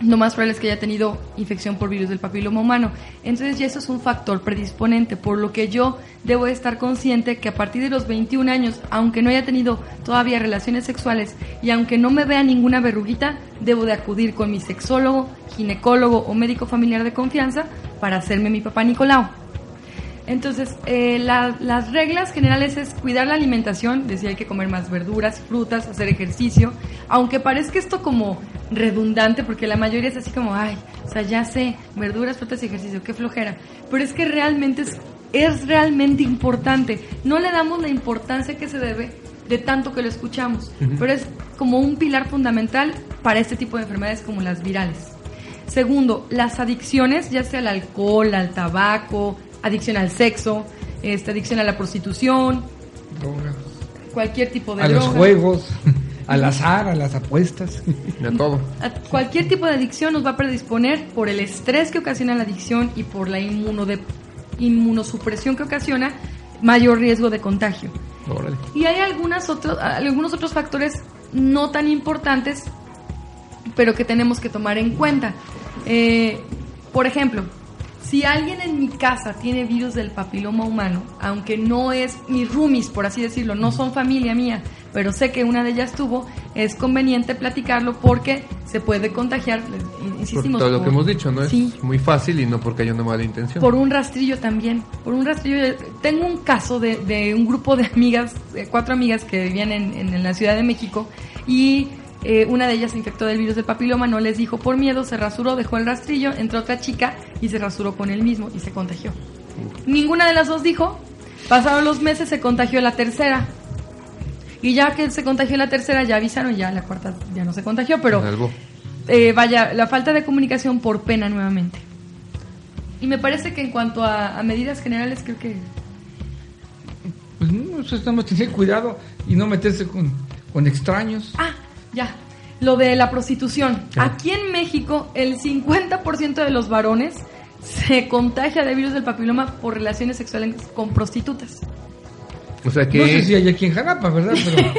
lo más probable es que haya tenido infección por virus del papiloma humano. Entonces ya eso es un factor predisponente, por lo que yo debo de estar consciente que a partir de los 21 años, aunque no haya tenido todavía relaciones sexuales y aunque no me vea ninguna verruguita, debo de acudir con mi sexólogo, ginecólogo o médico familiar de confianza para hacerme mi papá Nicolau. Entonces, eh, la- las reglas generales es cuidar la alimentación, decía hay que comer más verduras, frutas, hacer ejercicio, aunque parezca esto como redundante, porque la mayoría es así como, ay, o sea, ya sé, verduras, frutas y ejercicio, qué flojera, pero es que realmente es, es realmente importante, no le damos la importancia que se debe de tanto que lo escuchamos, pero es como un pilar fundamental para este tipo de enfermedades como las virales. Segundo, las adicciones, ya sea al alcohol, al tabaco, adicción al sexo, este, adicción a la prostitución, Drogas. cualquier tipo de A los juegos, al azar, a las apuestas. De todo. A cualquier tipo de adicción nos va a predisponer por el estrés que ocasiona la adicción y por la inmunode- inmunosupresión que ocasiona mayor riesgo de contagio. Órale. Y hay algunas otros, algunos otros factores no tan importantes, pero que tenemos que tomar en cuenta. Eh, por ejemplo, si alguien en mi casa tiene virus del papiloma humano, aunque no es mis roomies, por así decirlo, no son familia mía, pero sé que una de ellas tuvo, es conveniente platicarlo porque se puede contagiar, Por insistimos. todo lo que hemos dicho, ¿no? Sí, Es muy fácil y no porque haya una mala intención. por un rastrillo también, por un rastrillo. de- Tengo un caso de, de un grupo de amigas, cuatro amigas que vivían en, en- en la Ciudad de México y eh, una de ellas se infectó del virus del papiloma, no les dijo por miedo, se rasuró, dejó el rastrillo, entró otra chica y se rasuró con él mismo y se contagió. Ninguna de las dos dijo, pasaron los meses, se contagió la tercera. Y ya que se contagió la tercera, ya avisaron, ya la cuarta ya no se contagió, pero Salvo. eh, vaya, la falta de comunicación por pena nuevamente. Y me parece que en cuanto a, a medidas generales, creo que Pues no, eso estamos tener cuidado y no meterse con, con extraños. Ah, ya. Lo de la prostitución. Aquí en México, el 50% de los varones se contagia de virus del papiloma por relaciones sexuales con prostitutas. O sea que No sé si hay aquí en Jalapa, ¿verdad? Pero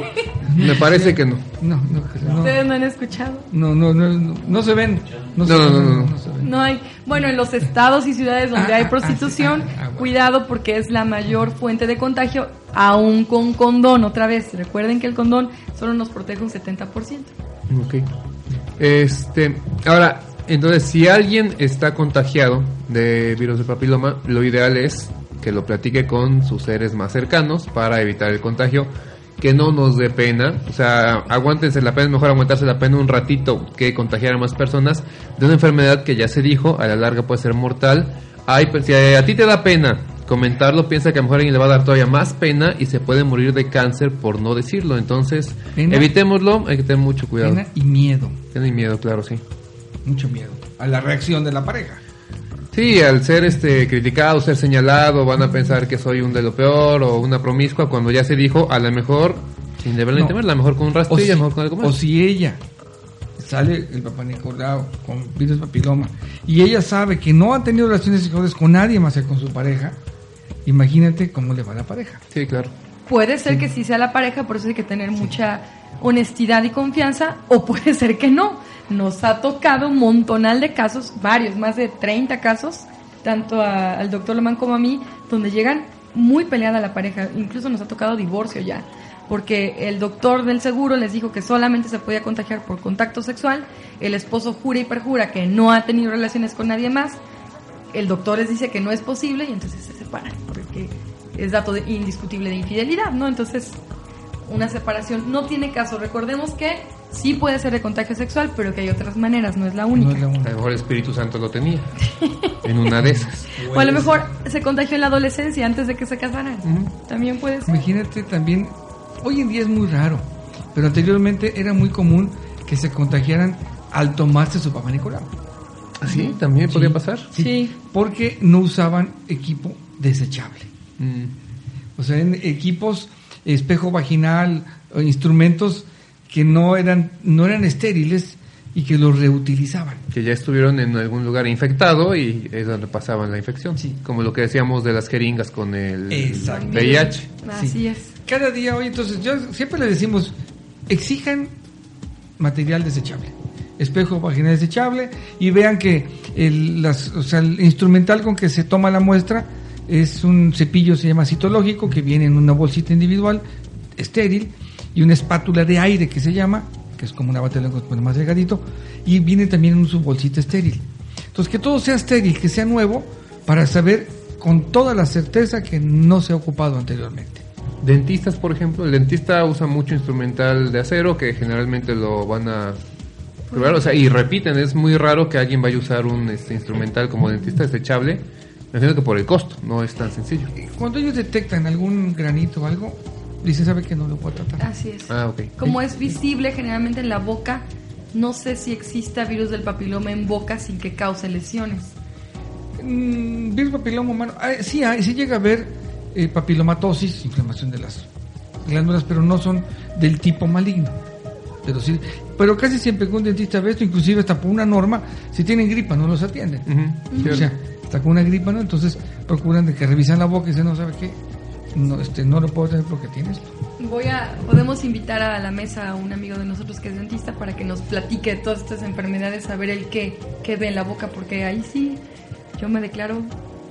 me parece que no. no, no, no, ¿Ustedes no han escuchado? no, no, no, no, no se ven. No, se No, no, ven, no, no. se ven. No hay. Bueno, en los estados y ciudades donde Ah, hay ah, prostitución, ah, sí, ah, ah, bueno. cuidado porque es la mayor fuente de contagio, aún con condón. Otra vez, recuerden que el condón solo nos protege un 70%. Ok. Este, ahora, entonces, si alguien está contagiado de virus de papiloma, lo ideal es que lo platique con sus seres más cercanos para evitar el contagio. Que no nos dé pena, o sea, aguántense la pena, es mejor aguantarse la pena un ratito que contagiar a más personas de una enfermedad que ya se dijo, a la larga puede ser mortal. Ay, pues, si a ti te da pena comentarlo piensa que a lo mejor alguien le va a dar todavía más pena y se puede morir de cáncer por no decirlo. Entonces, Pena. evitémoslo, hay que tener mucho cuidado. Pena y miedo, Tienen miedo, claro, sí. mucho miedo a la reacción de la pareja. Sí, al ser este criticado, ser señalado, van a pensar que soy un de lo peor o una promiscua cuando ya se dijo, a lo mejor, sin deberle No. temer, a lo mejor con un rastrillo, si, mejor con algo más. o si ella sale el papá Nicolau con virus papiloma y ella sabe que no ha tenido relaciones sexuales con nadie más que con su pareja, imagínate cómo le va a la pareja. Sí, claro. Puede ser que sí sea la pareja, por eso hay que tener mucha honestidad y confianza, o puede ser que no. Nos ha tocado un montonal de casos, varios, más de 30 casos, tanto a- al doctor Lomán como a mí, donde llegan muy peleada la pareja. Incluso nos ha tocado divorcio ya, porque el doctor del seguro les dijo que solamente se podía contagiar por contacto sexual, el esposo jura y perjura que no ha tenido relaciones con nadie más, el doctor les dice que no es posible y entonces se separan, porque es dato de- indiscutible de infidelidad, ¿no? Entonces, una separación no tiene caso. Recordemos que sí puede ser de contagio sexual, pero que hay otras maneras, no es la única. No es la A lo mejor el Espíritu Santo lo tenía. en una de esas. O a lo mejor se contagió en la adolescencia antes de que se casaran. También puede ser. Imagínate también, hoy en día es muy raro, pero anteriormente era muy común que se contagiaran al tomarse su papá Nicolau. ¿Sí? ¿También podría Sí. pasar? Sí. Porque no usaban equipo desechable. Mm. O sea, en equipos espejo vaginal, o instrumentos que no eran, no eran estériles y que los reutilizaban. Que ya estuvieron en algún lugar infectado y es donde pasaban la infección. Sí. Como lo que decíamos de las jeringas con el Exacto. VIH. Así Sí. es. Cada día hoy, entonces, yo siempre le decimos, exijan material desechable, espejo vaginal desechable y vean que el, las, o sea, el instrumental con que se toma la muestra es un cepillo, se llama citológico, que viene en una bolsita individual, estéril, y una espátula de aire que se llama, que es como una lengua, pero más delgadito, y viene también en su bolsita estéril. Entonces, que todo sea estéril, que sea nuevo, para saber con toda la certeza que no se ha ocupado anteriormente. Dentistas, por ejemplo, el dentista usa mucho instrumental de acero que generalmente lo van a probar, o sea, y repiten, es muy raro que alguien vaya a usar un este, instrumental como dentista desechable. Me imagino que por el costo, no es tan sencillo. Cuando ellos detectan algún granito o algo, dicen, ¿sabe que no lo puedo tratar? Así es. Ah. Como es visible generalmente en la boca, no sé si exista virus del papiloma en boca sin que cause lesiones. Mm, virus papiloma humano, ah, sí hay, sí llega a haber eh, papilomatosis, inflamación de las glándulas, pero no son del tipo maligno. Pero sí, pero casi siempre que un dentista ve esto, inclusive hasta por una norma, si tienen gripa no los atienden. O sea, está con una gripa, ¿no? Entonces procuran de que revisan la boca y dicen, no, ¿sabe qué? No, este, no lo puedo tener porque tiene esto. Voy a, podemos invitar a la mesa a un amigo de nosotros que es dentista para que nos platique de todas estas enfermedades, saber el qué, qué ve en la boca, porque ahí sí yo me declaro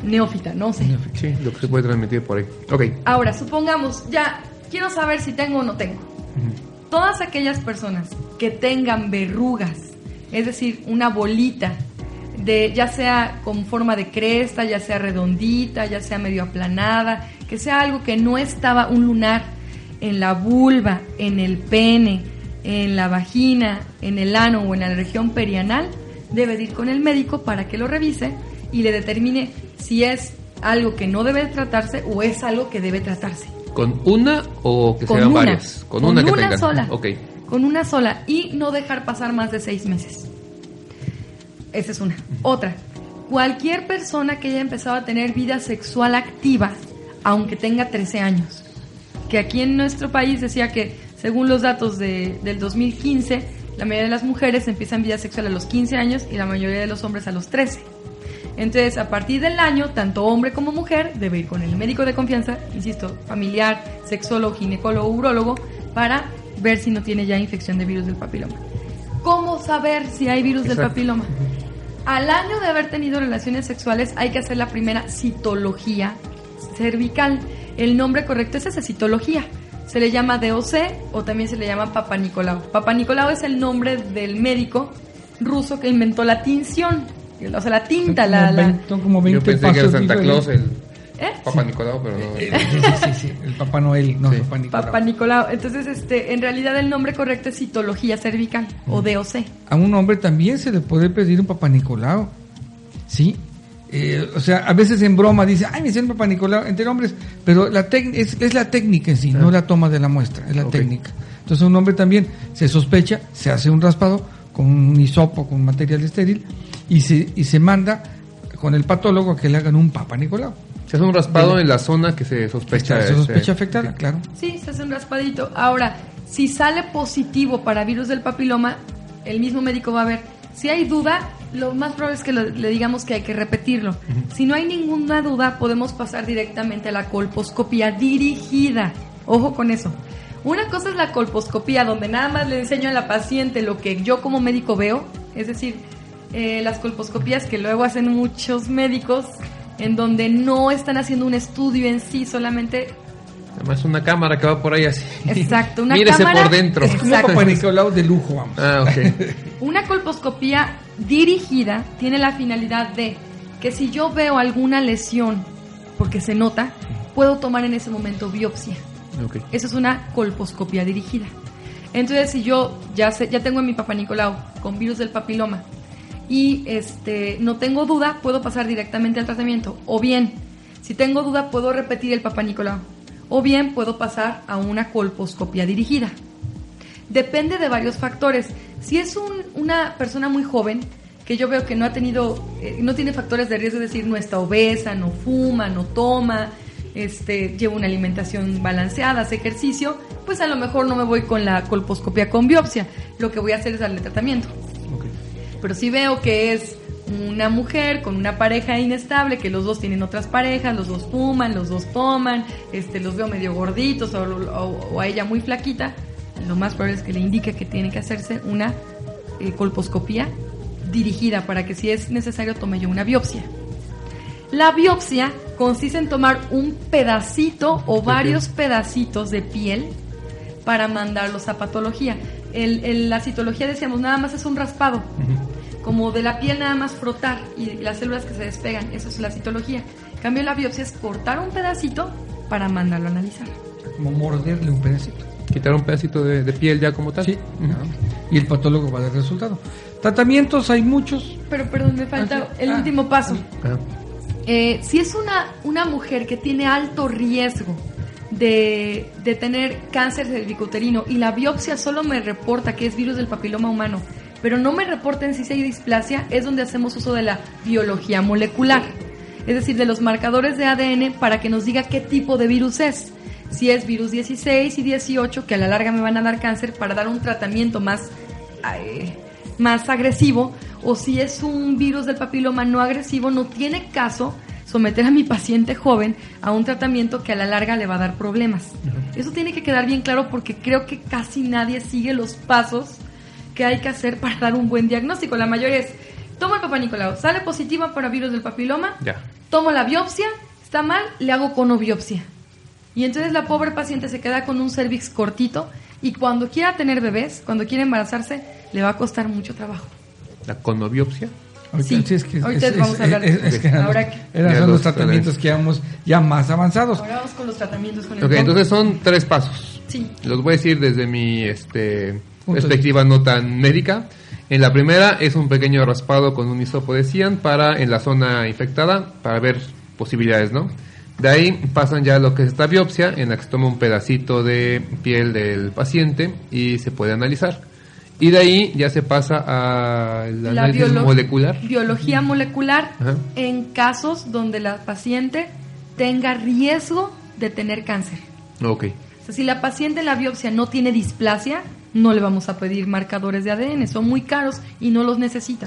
neófita, no sé. Sí, lo que se puede transmitir por ahí. Ok. Ahora, supongamos, ya quiero saber si tengo o no tengo. Todas aquellas personas que tengan verrugas, es decir, una bolita, de, ya sea con forma de cresta, ya sea redondita, ya sea medio aplanada, que sea algo que no estaba un lunar en la vulva, en el pene, en la vagina, en el ano o en la región perianal, debe de ir con el médico para que lo revise y le determine si es algo que no debe tratarse o es algo que debe tratarse. ¿Con una o que Con sean una. varias? Con, una que tengan. sola. Ok. Con una sola. Y no dejar pasar más de seis meses. Esa es una. Otra. Cualquier persona que haya empezado a tener vida sexual activa, aunque tenga 13 años. Que aquí en nuestro país decía que, según los datos de- del 2015, la mayoría de las mujeres empiezan vida sexual a los 15 años y la mayoría de los hombres a los 13. Entonces, a partir del año, tanto hombre como mujer debe ir con el médico de confianza, insisto, familiar, sexólogo, ginecólogo, urólogo, para ver si no tiene ya infección de virus del papiloma. ¿Cómo saber si hay virus del papiloma? Al año de haber tenido relaciones sexuales hay que hacer la primera citología cervical. El nombre correcto es esa citología. Se le llama DOC o también se le llama Papa Nicolau. Papa Nicolau es el nombre del médico ruso que inventó la tinción. O sea, la tinta, Son la... como la- 20 son como 20 Yo pensé que era Santa. Claus, el ¿Eh? Papa Nicolau, pero no. Eh, sí, sí, sí, sí, el Papá Noel, no Sí. Papá Nicolau. Papa Nicolau. Entonces, este, en realidad el nombre correcto es citología cervical o DOC. A un hombre también se le puede pedir un Papá Nicolau. Sí. Eh, o sea, a veces en broma dice, ay, me hicieron Papá Nicolau entre hombres, pero la es, es, la técnica en sí, no la toma de la muestra, es la técnica. Entonces un hombre también se sospecha, se hace un raspado con un hisopo, con material estéril, y se, y se manda con el patólogo a que le hagan un Papa Nicolau. Se hace un raspado en la zona que se sospecha. Se sospecha afectada, claro. Sí, se hace un raspadito. Ahora, si sale positivo para virus del papiloma, el mismo médico va a ver. Si hay duda, lo más probable es que le digamos que hay que repetirlo. Si no hay ninguna duda, podemos pasar directamente a la colposcopía dirigida. Ojo con eso. Una cosa es la colposcopía, donde nada más le enseño a la paciente lo que yo como médico veo, es decir, eh, las colposcopías que luego hacen muchos médicos en donde no están haciendo un estudio en sí, solamente Además una cámara que va por ahí así. Exacto, una Mírese cámara. por dentro. Es como Papá Nicolau de lujo, vamos. Ah, ok. Una colposcopía dirigida tiene la finalidad de que si yo veo alguna lesión, porque se nota, puedo tomar en ese momento biopsia. okay. Eso es una colposcopía dirigida. Entonces, si yo ya sé, ya tengo en mi papá Nicolau con virus del papiloma y este no tengo duda, puedo pasar directamente al tratamiento. O bien, si tengo duda, puedo repetir el papá Nicolau. O bien puedo pasar a una colposcopia dirigida. Depende de varios factores. Si es un, una persona muy joven, que yo veo que no ha tenido, eh, no tiene factores de riesgo, es decir, no está obesa, no fuma, no toma, este, lleva una alimentación balanceada, hace ejercicio, pues a lo mejor no me voy con la colposcopia con biopsia. Lo que voy a hacer es darle tratamiento. Pero si veo que es una mujer con una pareja inestable, que los dos tienen otras parejas, los dos fuman, los dos toman, este, los veo medio gorditos o, o, o a ella muy flaquita, lo más probable es que le indique que tiene que hacerse una eh, colposcopía dirigida para que si es necesario tome yo una biopsia. La biopsia consiste en tomar un pedacito o varios pedacitos de piel para mandarlos a patología. El, el, la citología decíamos nada más es un raspado, como de la piel nada más frotar y las células que se despegan, eso es la citología. En cambio la biopsia es cortar un pedacito para mandarlo a analizar. Como morderle un pedacito. Quitar un pedacito de, de piel ya como tal. Sí, y el patólogo va a dar resultado. Tratamientos hay muchos. Pero perdón, me falta Ah, sí. el Ah. último paso. Ah, Eh, si es una, una mujer que tiene alto riesgo de, de tener cáncer cervicuterino y la biopsia solo me reporta que es virus del papiloma humano, pero no me reporta en si hay displasia, es donde hacemos uso de la biología molecular. Es decir, de los marcadores de ADN para que nos diga qué tipo de virus es. Si es virus 16 y 18, que a la larga me van a dar cáncer para dar un tratamiento más eh, más agresivo o si es un virus del papiloma no agresivo, no tiene caso someter a mi paciente joven a un tratamiento que a la larga le va a dar problemas. Eso tiene que quedar bien claro porque creo que casi nadie sigue los pasos que hay que hacer para dar un buen diagnóstico. La mayoría es, toma el papá Nicolau, sale positiva para virus del papiloma, ya. tomo la biopsia, está mal, le hago conobiopsia. Y entonces la pobre paciente se queda con un cervix cortito y cuando quiera tener bebés, cuando quiera embarazarse, le va a costar mucho trabajo. La conobiopsia. Sí, ahorita vamos a hablar de es- es que eran, Ahora que- eran son los los tratamientos que vamos ya más avanzados. Ahora vamos con los tratamientos con el Ok, entonces son tres pasos. Sí. Los voy a decir desde mi este, perspectiva no tan médica. En la primera es un pequeño raspado con un hisopo de cian para en la zona infectada para ver posibilidades, ¿no? De ahí pasan ya a lo que es esta biopsia en la que se toma un pedacito de piel del paciente y se puede analizar. Y de ahí ya se pasa al La análisis biolo- molecular. Biología molecular Ajá. en casos donde la paciente tenga riesgo de tener cáncer. Ok. O sea, si la paciente en la biopsia no tiene displasia, no le vamos a pedir marcadores de ADN, son muy caros y no los necesita.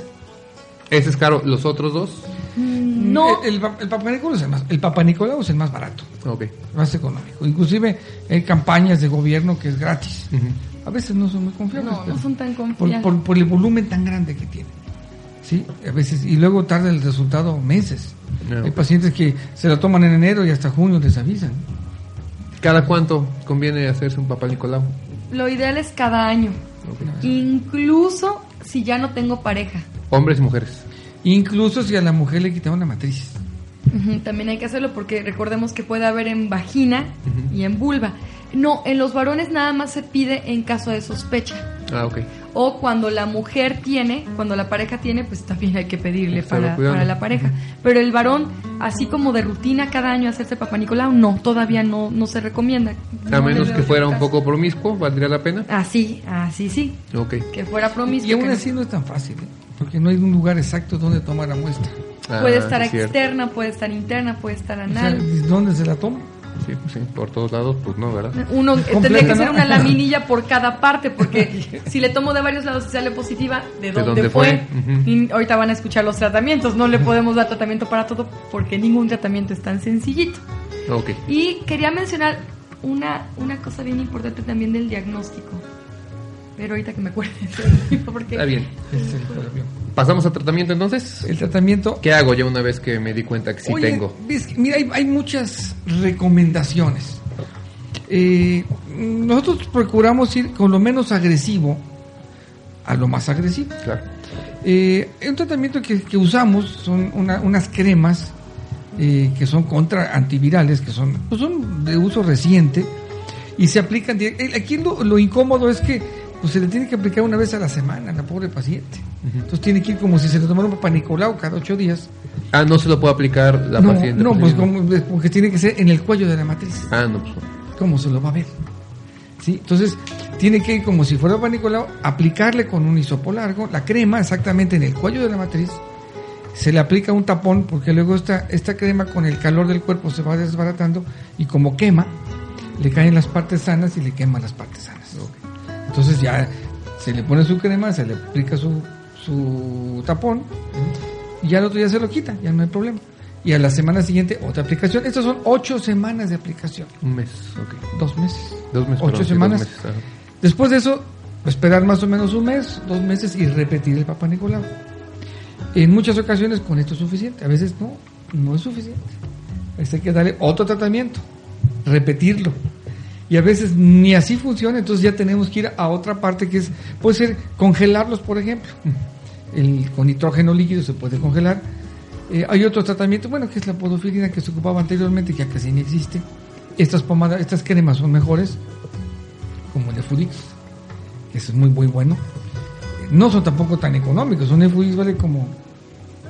Ese es caro. ¿Los otros dos? No, El, el, pa- el Papa Nicolau es el más, el Papa Nicolau es el más barato, Ok. más económico. Inclusive hay campañas de gobierno que es gratis. A veces no son muy confiables. no, no son tan confiables. por, por el volumen tan grande que tiene. Sí, a veces, y luego tarda el resultado meses. Hay pacientes que se lo toman en enero y hasta junio les avisan. ¿Cada cuánto conviene hacerse un papá Nicolau? Lo ideal es cada año, incluso si ya no tengo pareja. Hombres y mujeres. Incluso si a la mujer le quitaron la matriz. También hay que hacerlo porque recordemos que puede haber en vagina y en vulva. No, en los varones nada más se pide en caso de sospecha. Ah, ok. O cuando la mujer tiene, cuando la pareja tiene, pues también hay que pedirle para, la pareja. Pero el varón, así como de rutina cada año hacerse papá Nicolau, no, todavía no, no se recomienda. A No menos que fuera un poco promiscuo, ¿valdría la pena? Así, así sí, Ok. que fuera promiscuo. Y aún así no es tan fácil, ¿eh? porque no hay un lugar exacto donde tomar la muestra. Ah, puede estar es externa, puede estar interna, puede estar O sea, anal. ¿Dónde se la toma? Sí, pues sí, por todos lados, pues no, ¿verdad? Uno tendría que ser una laminilla por cada parte, porque si le tomo de varios lados y sale positiva, ¿de dónde, dónde fue? Y ahorita van a escuchar los tratamientos. No le podemos dar tratamiento para todo porque ningún tratamiento es tan sencillito. Ok. Y quería mencionar una, una cosa bien importante también del diagnóstico. Pero ahorita que me acuerde. porque Está bien. ¿Pasamos al tratamiento entonces? El tratamiento ¿Qué hago ya una vez que me di cuenta que sí Oye, tengo? ves, mira, hay, hay muchas recomendaciones. Eh, nosotros procuramos ir con lo menos agresivo a lo más agresivo. Claro. Eh, un tratamiento que, que usamos son una- unas cremas eh, que son contra antivirales, que son, pues son de uso reciente y se aplican. eh, Aquí lo, lo incómodo es que pues, se le tiene que aplicar una vez a la semana a la pobre paciente. Entonces tiene que ir como si se le tomara un papá Nicolau cada ocho días. Ah, no se lo puede aplicar la no, paciente. no, pues misma. como, porque tiene que ser en el cuello de la matriz. Ah, no, pues. ¿Cómo se lo va a ver? ¿Sí? Entonces, tiene que ir como si fuera panicolado, aplicarle con un hisopo largo la crema exactamente en el cuello de la matriz. Se le aplica un tapón porque luego esta, esta crema con el calor del cuerpo se va desbaratando y como quema, le caen las partes sanas y le queman las partes sanas. Entonces ya se le pone su crema, se le aplica su, su tapón y ya el otro día se lo quita, ya no hay problema. Y a la semana siguiente otra aplicación. Estas son ocho semanas de aplicación. Un mes, ok. Dos meses. Dos meses. Ocho perdón, semanas. dos meses, ajá. Después de eso, esperar más o menos un mes, dos meses y repetir el Papa Nicolau. En muchas ocasiones con esto es suficiente, a veces no, no es suficiente. A veces hay que darle otro tratamiento, repetirlo. Y a veces ni así funciona, entonces ya tenemos que ir a otra parte que es, puede ser congelarlos, por ejemplo. El, con nitrógeno líquido se puede congelar. Eh, hay otro tratamiento, bueno, que es la podofilina que se ocupaba anteriormente, que ya casi no existe. Estas pomadas, estas cremas son mejores, como el Efudix, que es muy, muy bueno. No son tampoco tan económicos, un Efudix vale como,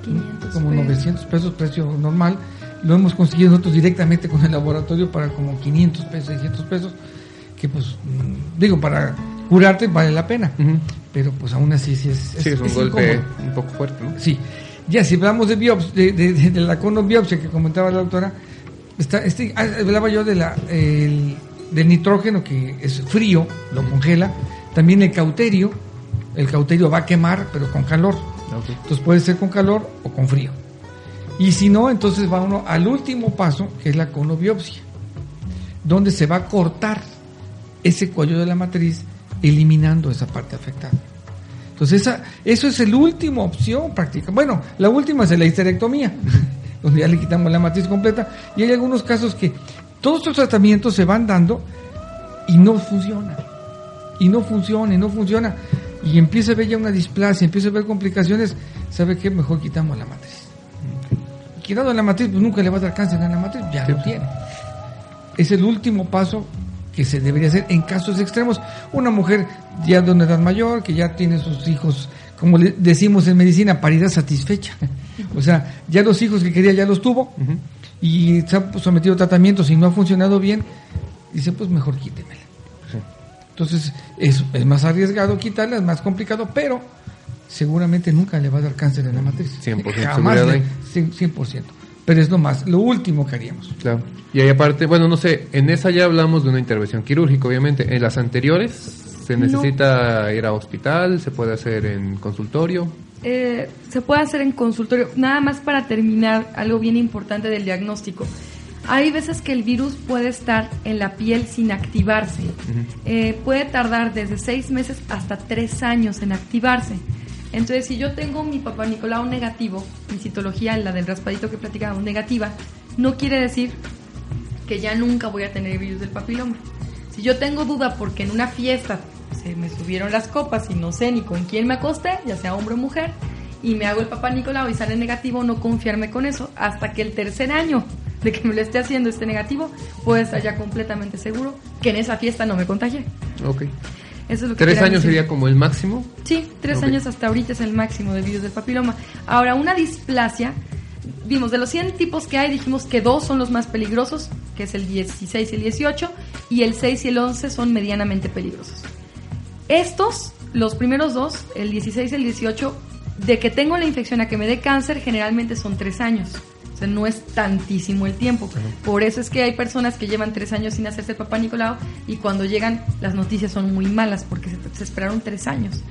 500 como pesos. 900 pesos, precio normal. Lo hemos conseguido nosotros directamente con el laboratorio para como 500 pesos, 600 pesos, que pues, mm, digo, para curarte vale la pena. Pero pues aún así sí es, Sí, es un es golpe incómodo. un poco fuerte, ¿no? Sí. Ya, si hablamos de biops, de, de, de- de la conobiopsia que comentaba la doctora, está, este, ah, hablaba yo de la, el- del nitrógeno que es frío, lo congela. También el cauterio, el cauterio va a quemar, pero con calor. Entonces puede ser con calor o con frío. Y si no, entonces va uno al último paso, que es la conobiopsia, donde se va a cortar ese cuello de la matriz, eliminando esa parte afectada. Entonces, esa, eso es la última opción práctica. Bueno, la última es la histerectomía, donde ya le quitamos la matriz completa. Y hay algunos casos que todos estos tratamientos se van dando y no funciona. Y no funciona, y no funciona. Y empieza a ver ya una displasia, empieza a ver complicaciones. ¿Sabe qué? Mejor quitamos la matriz. Quitando la matriz, pues nunca le va a dar cáncer a la matriz, ya lo tiene. Es el último paso que se debería hacer en casos extremos. Una mujer ya de una edad mayor, que ya tiene sus hijos, como le decimos en medicina, paridad satisfecha. O sea, ya los hijos que quería ya los tuvo y se ha sometido a tratamientos y no ha funcionado bien, dice, pues mejor quítemela. Sí. Entonces, es, es más arriesgado quitarla, es más complicado, pero seguramente nunca le va a dar cáncer en la matriz. 100% Jamás seguridad le- ahí. cien- 100%. Pero es lo más, lo último que haríamos. Claro. Y ahí aparte, bueno, no sé, en esa ya hablamos de una intervención quirúrgica, obviamente. En las anteriores, ¿se No. necesita ir a hospital? ¿Se puede hacer en consultorio? Eh, se puede hacer en consultorio. Nada más para terminar, algo bien importante del diagnóstico. Hay veces que el virus puede estar en la piel sin activarse. Eh, puede tardar desde seis meses hasta tres años en activarse. Entonces, si yo tengo mi papá Nicolau negativo, mi citología, la del raspadito que platicábamos, negativa, no quiere decir que ya nunca voy a tener virus del papiloma. Si yo tengo duda porque en una fiesta se me subieron las copas y no sé ni con quién me acosté, ya sea hombre o mujer, y me hago el papá Nicolau y sale negativo, no confiarme con eso hasta que el tercer año de que me lo esté haciendo este negativo, puedo estar ya completamente seguro que en esa fiesta no me contagié. Ok. Eso es lo que ¿Tres años decir. sería como el máximo? Sí, tres años hasta ahorita es el máximo de virus del papiloma. Ahora, una displasia, vimos, de los 100 tipos que hay, dijimos que dos son los más peligrosos, que es el 16 y el 18, y el 6 y el 11 son medianamente peligrosos. Estos, los primeros dos, el 16 y el 18, de que tengo la infección a que me dé cáncer, generalmente son tres años. Sea, no es tantísimo el tiempo. Por eso es que hay personas que llevan tres años sin hacerse el papá Nicolau y cuando llegan las noticias son muy malas porque se, se esperaron tres años.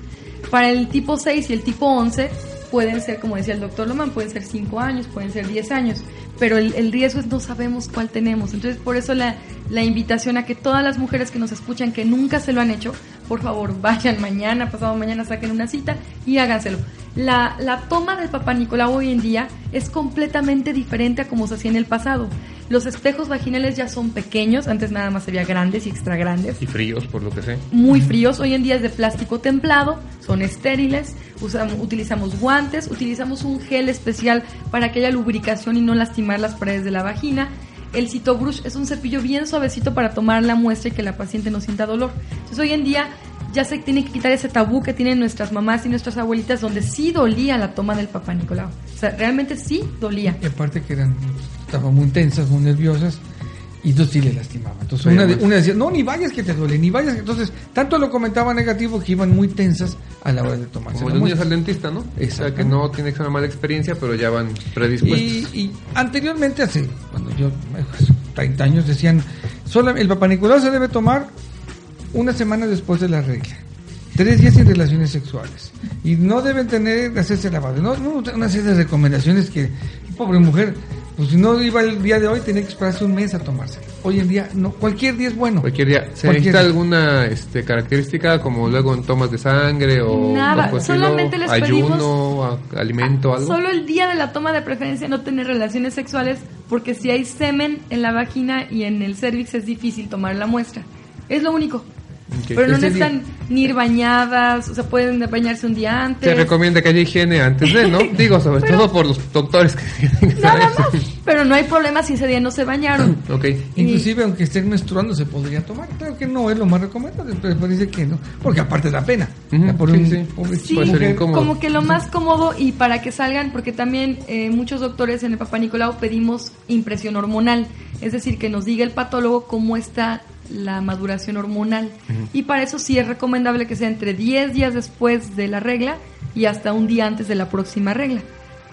Para el tipo 6 y el tipo 11 pueden ser, como decía el doctor Loman, pueden ser 5 años, pueden ser 10 años, pero el, el riesgo es no sabemos cuál tenemos. Entonces, por eso la, la invitación a que todas las mujeres que nos escuchan que nunca se lo han hecho, por favor, vayan mañana, pasado mañana, saquen una cita y háganselo. La, la toma del papá Nicolau hoy en día es completamente diferente a como se hacía en el pasado. Los espejos vaginales ya son pequeños, antes nada más había grandes y extra grandes Y fríos, por lo que sé. muy fríos. Hoy en día es de plástico templado, son estériles, usamos, utilizamos guantes, utilizamos un gel especial para que haya lubricación y no lastimar las paredes de la vagina. El Citobrush es un cepillo bien suavecito para tomar la muestra y que la paciente no sienta dolor. Entonces hoy en día ya se tiene que quitar ese tabú que tienen nuestras mamás y nuestras abuelitas donde sí dolía la toma del papá Nicolau. O sea, realmente sí dolía. Y aparte que eran, estaban muy tensas, muy nerviosas, y entonces sí le lastimaba. Entonces una, de- pues. una decía, no, ni vayas que te duele, ni vayas. que-". Entonces, tanto lo comentaba negativo que iban muy tensas a la hora de tomarse Como los niños al dentista, ¿no? O sea, que no tiene que ser una mala experiencia, pero ya van predispuestos. Y, y anteriormente, hace, cuando yo, hace 30 años, decían, solo el Papa Nicolau se debe tomar una semana después de la regla. Tres días sin relaciones sexuales. Y no deben tener, hacerse lavado. No, no, una serie de recomendaciones que, pobre mujer, pues si no iba el día de hoy, tenía que esperarse un mes a tomarse. Hoy en día, no, cualquier día es bueno. Cualquier día. ¿Se Cualquier necesita día. alguna este, característica como luego en tomas de sangre o Nada, solamente les ayuno, a- alimento, algo? Solo el día de la toma de preferencia no tener relaciones sexuales porque si hay semen en la vagina y en el cervix es difícil tomar la muestra. Es lo único. Pero no necesitan ni ir bañadas, o sea, pueden bañarse un día antes. Se recomienda que haya higiene antes de, ¿no? Digo, sobre Pero- todo por los doctores que tienen que Nada saber. más. Pero no hay problema si ese día no se bañaron. Ok. Inclusive, aunque estén menstruando, se podría tomar. Creo que no es lo más recomendable, pero parece que no. Porque aparte da pena. Ujú, Ya por sí, un- sí. pobre Sí, Puede ser incómodo. como que lo más cómodo y para que salgan, porque también eh, muchos doctores en el Papá Nicolau pedimos impresión hormonal, es decir, que nos diga el patólogo cómo está la maduración hormonal. Y para eso sí es recomendable que sea entre 10 días después de la regla y hasta un día antes de la próxima regla.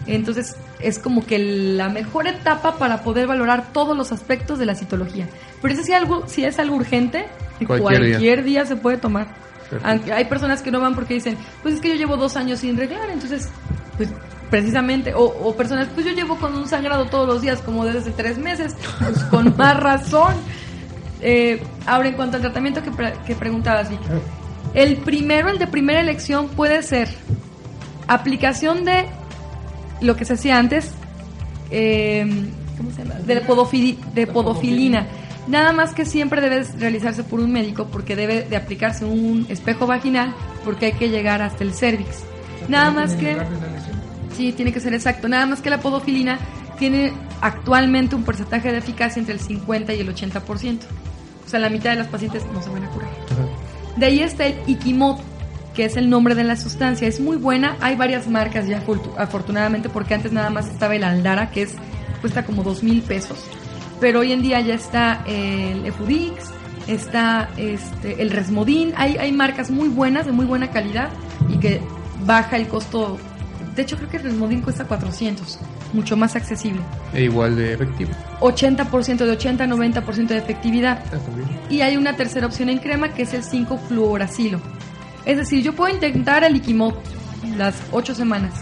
Entonces es como que la mejor etapa para poder valorar todos los aspectos de la citología. Pero eso sí, algo, si es algo urgente, Cualquier día. cualquier día se puede tomar. Perfecto. Hay personas que no van porque dicen, pues es que yo llevo dos años sin reglar, entonces, pues precisamente, o, o personas, pues yo llevo con un sangrado todos los días como desde tres meses, pues con más razón. Eh, ahora, en cuanto al tratamiento que, pre- que preguntabas, Vicky, el primero, el de primera elección, puede ser aplicación de lo que se hacía antes, eh, ¿cómo se llama? De, podofili- de podofilina. Nada más que siempre debe realizarse por un médico porque debe de aplicarse un espejo vaginal porque hay que llegar hasta el cervix. Nada más que... Sí, tiene que ser exacto. Nada más que la podofilina tiene actualmente un porcentaje de eficacia entre el 50 y el 80%. O sea, la mitad de las pacientes no se van a curar. De ahí está el Ikimod, que es el nombre de la sustancia. Es muy buena. Hay varias marcas ya, afortu- afortunadamente, porque antes nada más estaba el Aldara, que es cuesta como dos mil pesos. Pero hoy en día ya está el Efudix, está este, el Resmodin. Hay, hay marcas muy buenas, de muy buena calidad y que baja el costo. De hecho, creo que el Resmodin cuesta 400, mucho más accesible. E igual de efectivo. 80% de 80-90% de efectividad. Ah. Y hay una tercera opción en crema que es el 5-fluoracilo. Es decir, yo puedo intentar el Ikimod las 8 semanas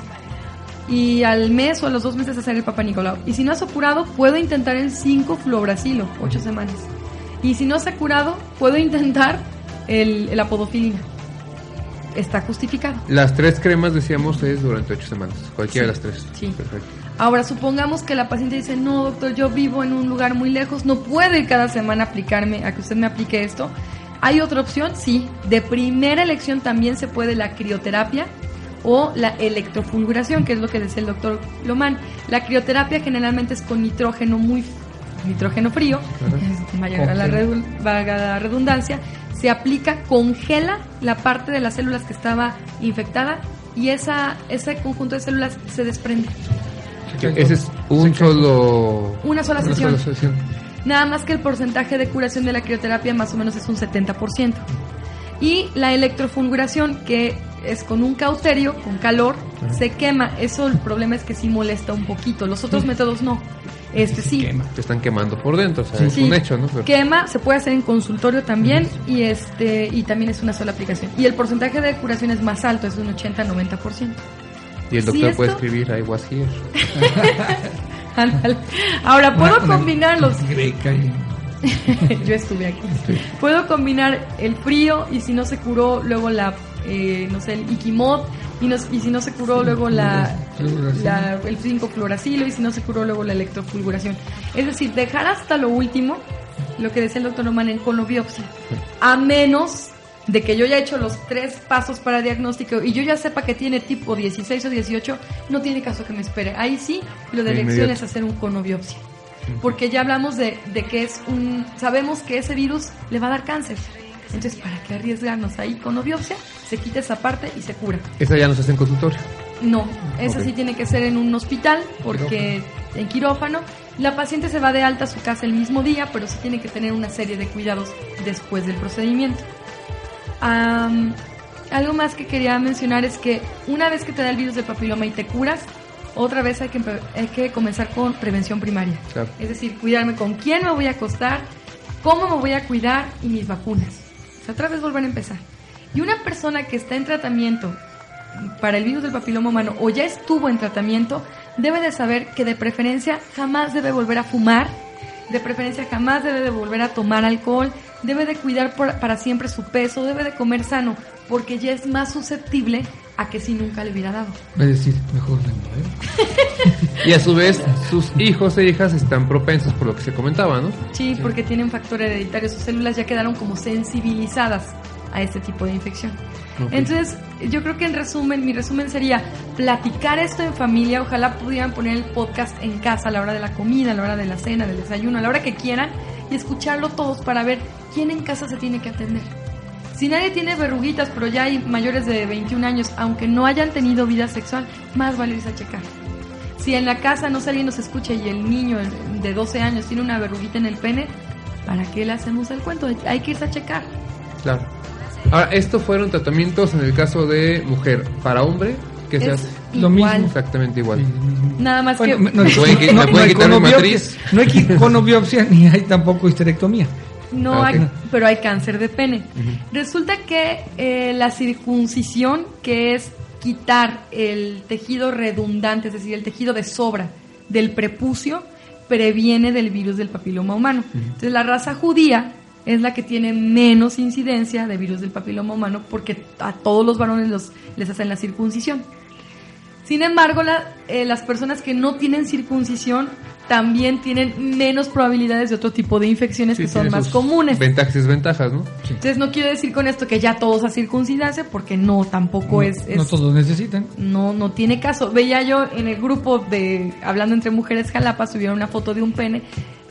y al mes o a los dos meses hacer el Papa Nicolau. Y si no se ha curado, puedo intentar el 5-fluoracilo, 8 semanas. Y si no se ha curado, puedo intentar el, la podofilina. Está justificado. Las tres cremas, decíamos, es durante ocho semanas. Cualquiera de las tres. sí. Perfecto. Ahora, supongamos que la paciente dice, no, doctor, yo vivo en un lugar muy lejos, no puedo ir cada semana a aplicarme, a que usted me aplique esto. ¿Hay otra opción? Sí. De primera elección también se puede la crioterapia o la electrofulguración, que es lo que decía el doctor Lomán. La crioterapia generalmente es con nitrógeno muy nitrógeno frío, valga la, redu- valga la redundancia, se aplica, congela la parte de las células que estaba infectada y esa, ese conjunto de células se desprende. Ese es un solo... Una sola una sesión. sola sesión. Nada más que el porcentaje de curación de la crioterapia más o menos es un 70%. Y la electrofulguración, que es con un cauterio, con calor, se quema. Eso el problema es que sí molesta un poquito. Los otros métodos no. Este sí. Te están quemando por dentro, o sea, es Sí. un hecho, ¿no? Pero- Quema, se puede hacer en consultorio también y este y también es una sola aplicación. Y el porcentaje de curación es más alto, es de un 80-90%. Y el Sí, doctor puede escribir, I was here. Ahora, ¿puedo Una- una- combinar los Greca y- Yo estuve aquí. Puedo combinar el frío y si no se curó luego la, eh, no sé, el Ikimod y, no- y si no se curó luego la, el 5 fluoracilo y si no se curó luego la electrofulguración. Es decir, dejar hasta lo último lo que decía el doctor Oman con la biopsia. A menos de que yo ya he hecho los tres pasos para diagnóstico y yo ya sepa que tiene tipo 16 o 18, no tiene caso que me espere. Ahí sí, lo de elección es hacer un conobiopsia porque ya hablamos de, de que es un, sabemos que ese virus le va a dar cáncer. Entonces, ¿para qué arriesgarnos ahí con la biopsia? Se quita esa parte y se cura. Esa ya no se hace en consultorio. No, esa sí tiene que ser en un hospital, porque en quirófano. La paciente se va de alta a su casa el mismo día, pero sí tiene que tener una serie de cuidados después del procedimiento. Am, algo más que quería mencionar es que una vez que te da el virus del papiloma y te curas, otra vez hay que, empe- hay que comenzar con prevención primaria. Claro. Es decir, cuidarme con quién me voy a acostar, cómo me voy a cuidar y mis vacunas. O sea, otra vez volver a empezar. Y una persona que está en tratamiento para el virus del papiloma humano o ya estuvo en tratamiento, debe de saber que de preferencia jamás debe volver a fumar, de preferencia jamás debe de volver a tomar alcohol, debe de cuidar por- para siempre su peso, debe de comer sano, porque ya es más susceptible a que si nunca le hubiera dado. Es decir, mejor me muero. Y a su vez, sus hijos e hijas están propensos por lo que se comentaba, ¿no? Sí, porque tiene un factor hereditario, sus células ya quedaron como sensibilizadas a este tipo de infección. Entonces, yo creo que en resumen, mi resumen sería platicar esto en familia, ojalá pudieran poner el podcast en casa a la hora de la comida, a la hora de la cena, del desayuno, a la hora que quieran y escucharlo todos para ver quién en casa se tiene que atender. Si nadie tiene verruguitas, pero ya hay mayores de 21 años, aunque no hayan tenido vida sexual, más vale irse a checar. Si en la casa no sé, alguien nos escucha y el niño de 12 años tiene una verruguita en el pene, ¿para qué le hacemos el cuento? Hay que irse a checar. Claro. Ahora, estos fueron tratamientos en el caso de mujer. Para hombre, ¿qué se Es hace? Lo igual. mismo. Exactamente igual. Nada más Bueno, que... no, hay- ¿Me pueden qui- no- hay conobiopsia- matriz? No hay conobiopsia ni hay tampoco histerectomía. No Ah, hay, ok. pero hay cáncer de pene. Resulta que eh, la circuncisión, que es quitar el tejido redundante, es decir, el tejido de sobra del prepucio, previene del virus del papiloma humano. Entonces la raza judía es la que tiene menos incidencia de virus del papiloma humano porque a todos los varones los, les hacen la circuncisión. Sin embargo, la- eh, las personas que no tienen circuncisión también tienen menos probabilidades de otro tipo de infecciones Sí, que son más comunes. Ventajas y desventajas, ¿no? Entonces no quiero decir con esto que ya todos a circuncidarse, porque no, tampoco No, es, es- no todos necesitan. no, no tiene caso. Veía yo en el grupo de Hablando entre Mujeres Jalapa, subieron una foto de un pene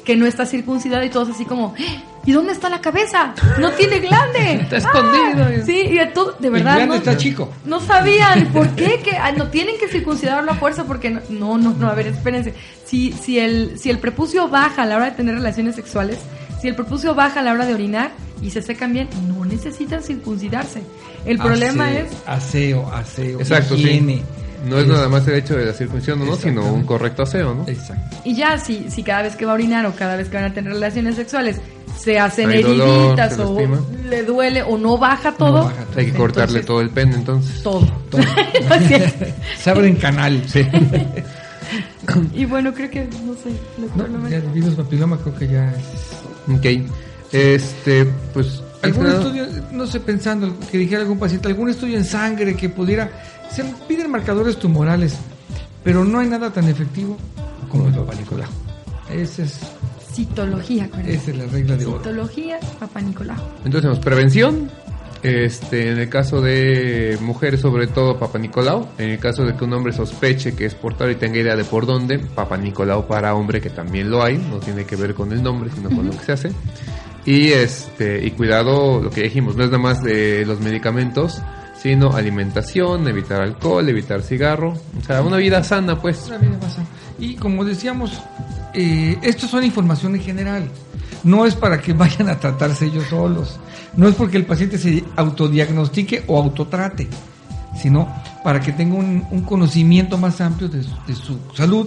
que no está circuncidado y todos así como, "¡Eh! ¿Y dónde está la cabeza? No tiene glande. Está escondido. Ah, sí, y de, todo- de verdad. el glande no, está chico. no sabían por qué que ah, no tienen que circuncidarlo a fuerza porque no, no, no, no, a ver, espérense. Si, si el, si el prepucio baja a la hora de tener relaciones sexuales, si el prepucio baja a la hora de orinar y se secan bien, no necesitan circuncidarse. El problema Aseo, es Aseo, aseo. Exacto, higiene. sí. No es nada más el hecho de la circuncisión o no, sino un correcto aseo, ¿no? Exacto. Y ya, si, si cada vez que va a orinar o cada vez que van a tener relaciones sexuales se hacen Hay dolor, heriditas se o le duele o no baja todo, baja todo. Hay que cortarle entonces, todo el pene, entonces. todo. Todo. Se abren canal. Sí. y bueno, creo que, no sé, doctor No, ya el virus papiloma creo que ya es... Ok. Este, pues. ¿Algún estudio, no sé, pensando que dijera algún paciente, algún estudio en sangre que pudiera... Se piden marcadores tumorales, pero no hay nada tan efectivo como el Papa Nicolau. Esa es, Citología, acuérdense. esa es la regla de oro. Citología, Papá Nicolau. Entonces tenemos prevención. Este, en el caso de mujeres, sobre todo Papa Nicolau. En el caso de que un hombre sospeche que es portador y tenga idea de por dónde, Papa Nicolau para hombre, que también lo hay, no tiene que ver con el nombre, sino con lo que se hace. Y este y cuidado, lo que dijimos, no es nada más de los medicamentos, sino alimentación, evitar alcohol, evitar cigarro, o sea, una vida sana, pues. Una vida sana. Y como decíamos, eh, esto son información en general. No es para que vayan a tratarse ellos solos. No es porque el paciente se autodiagnostique o autotrate, sino para que tenga un, un conocimiento más amplio de su salud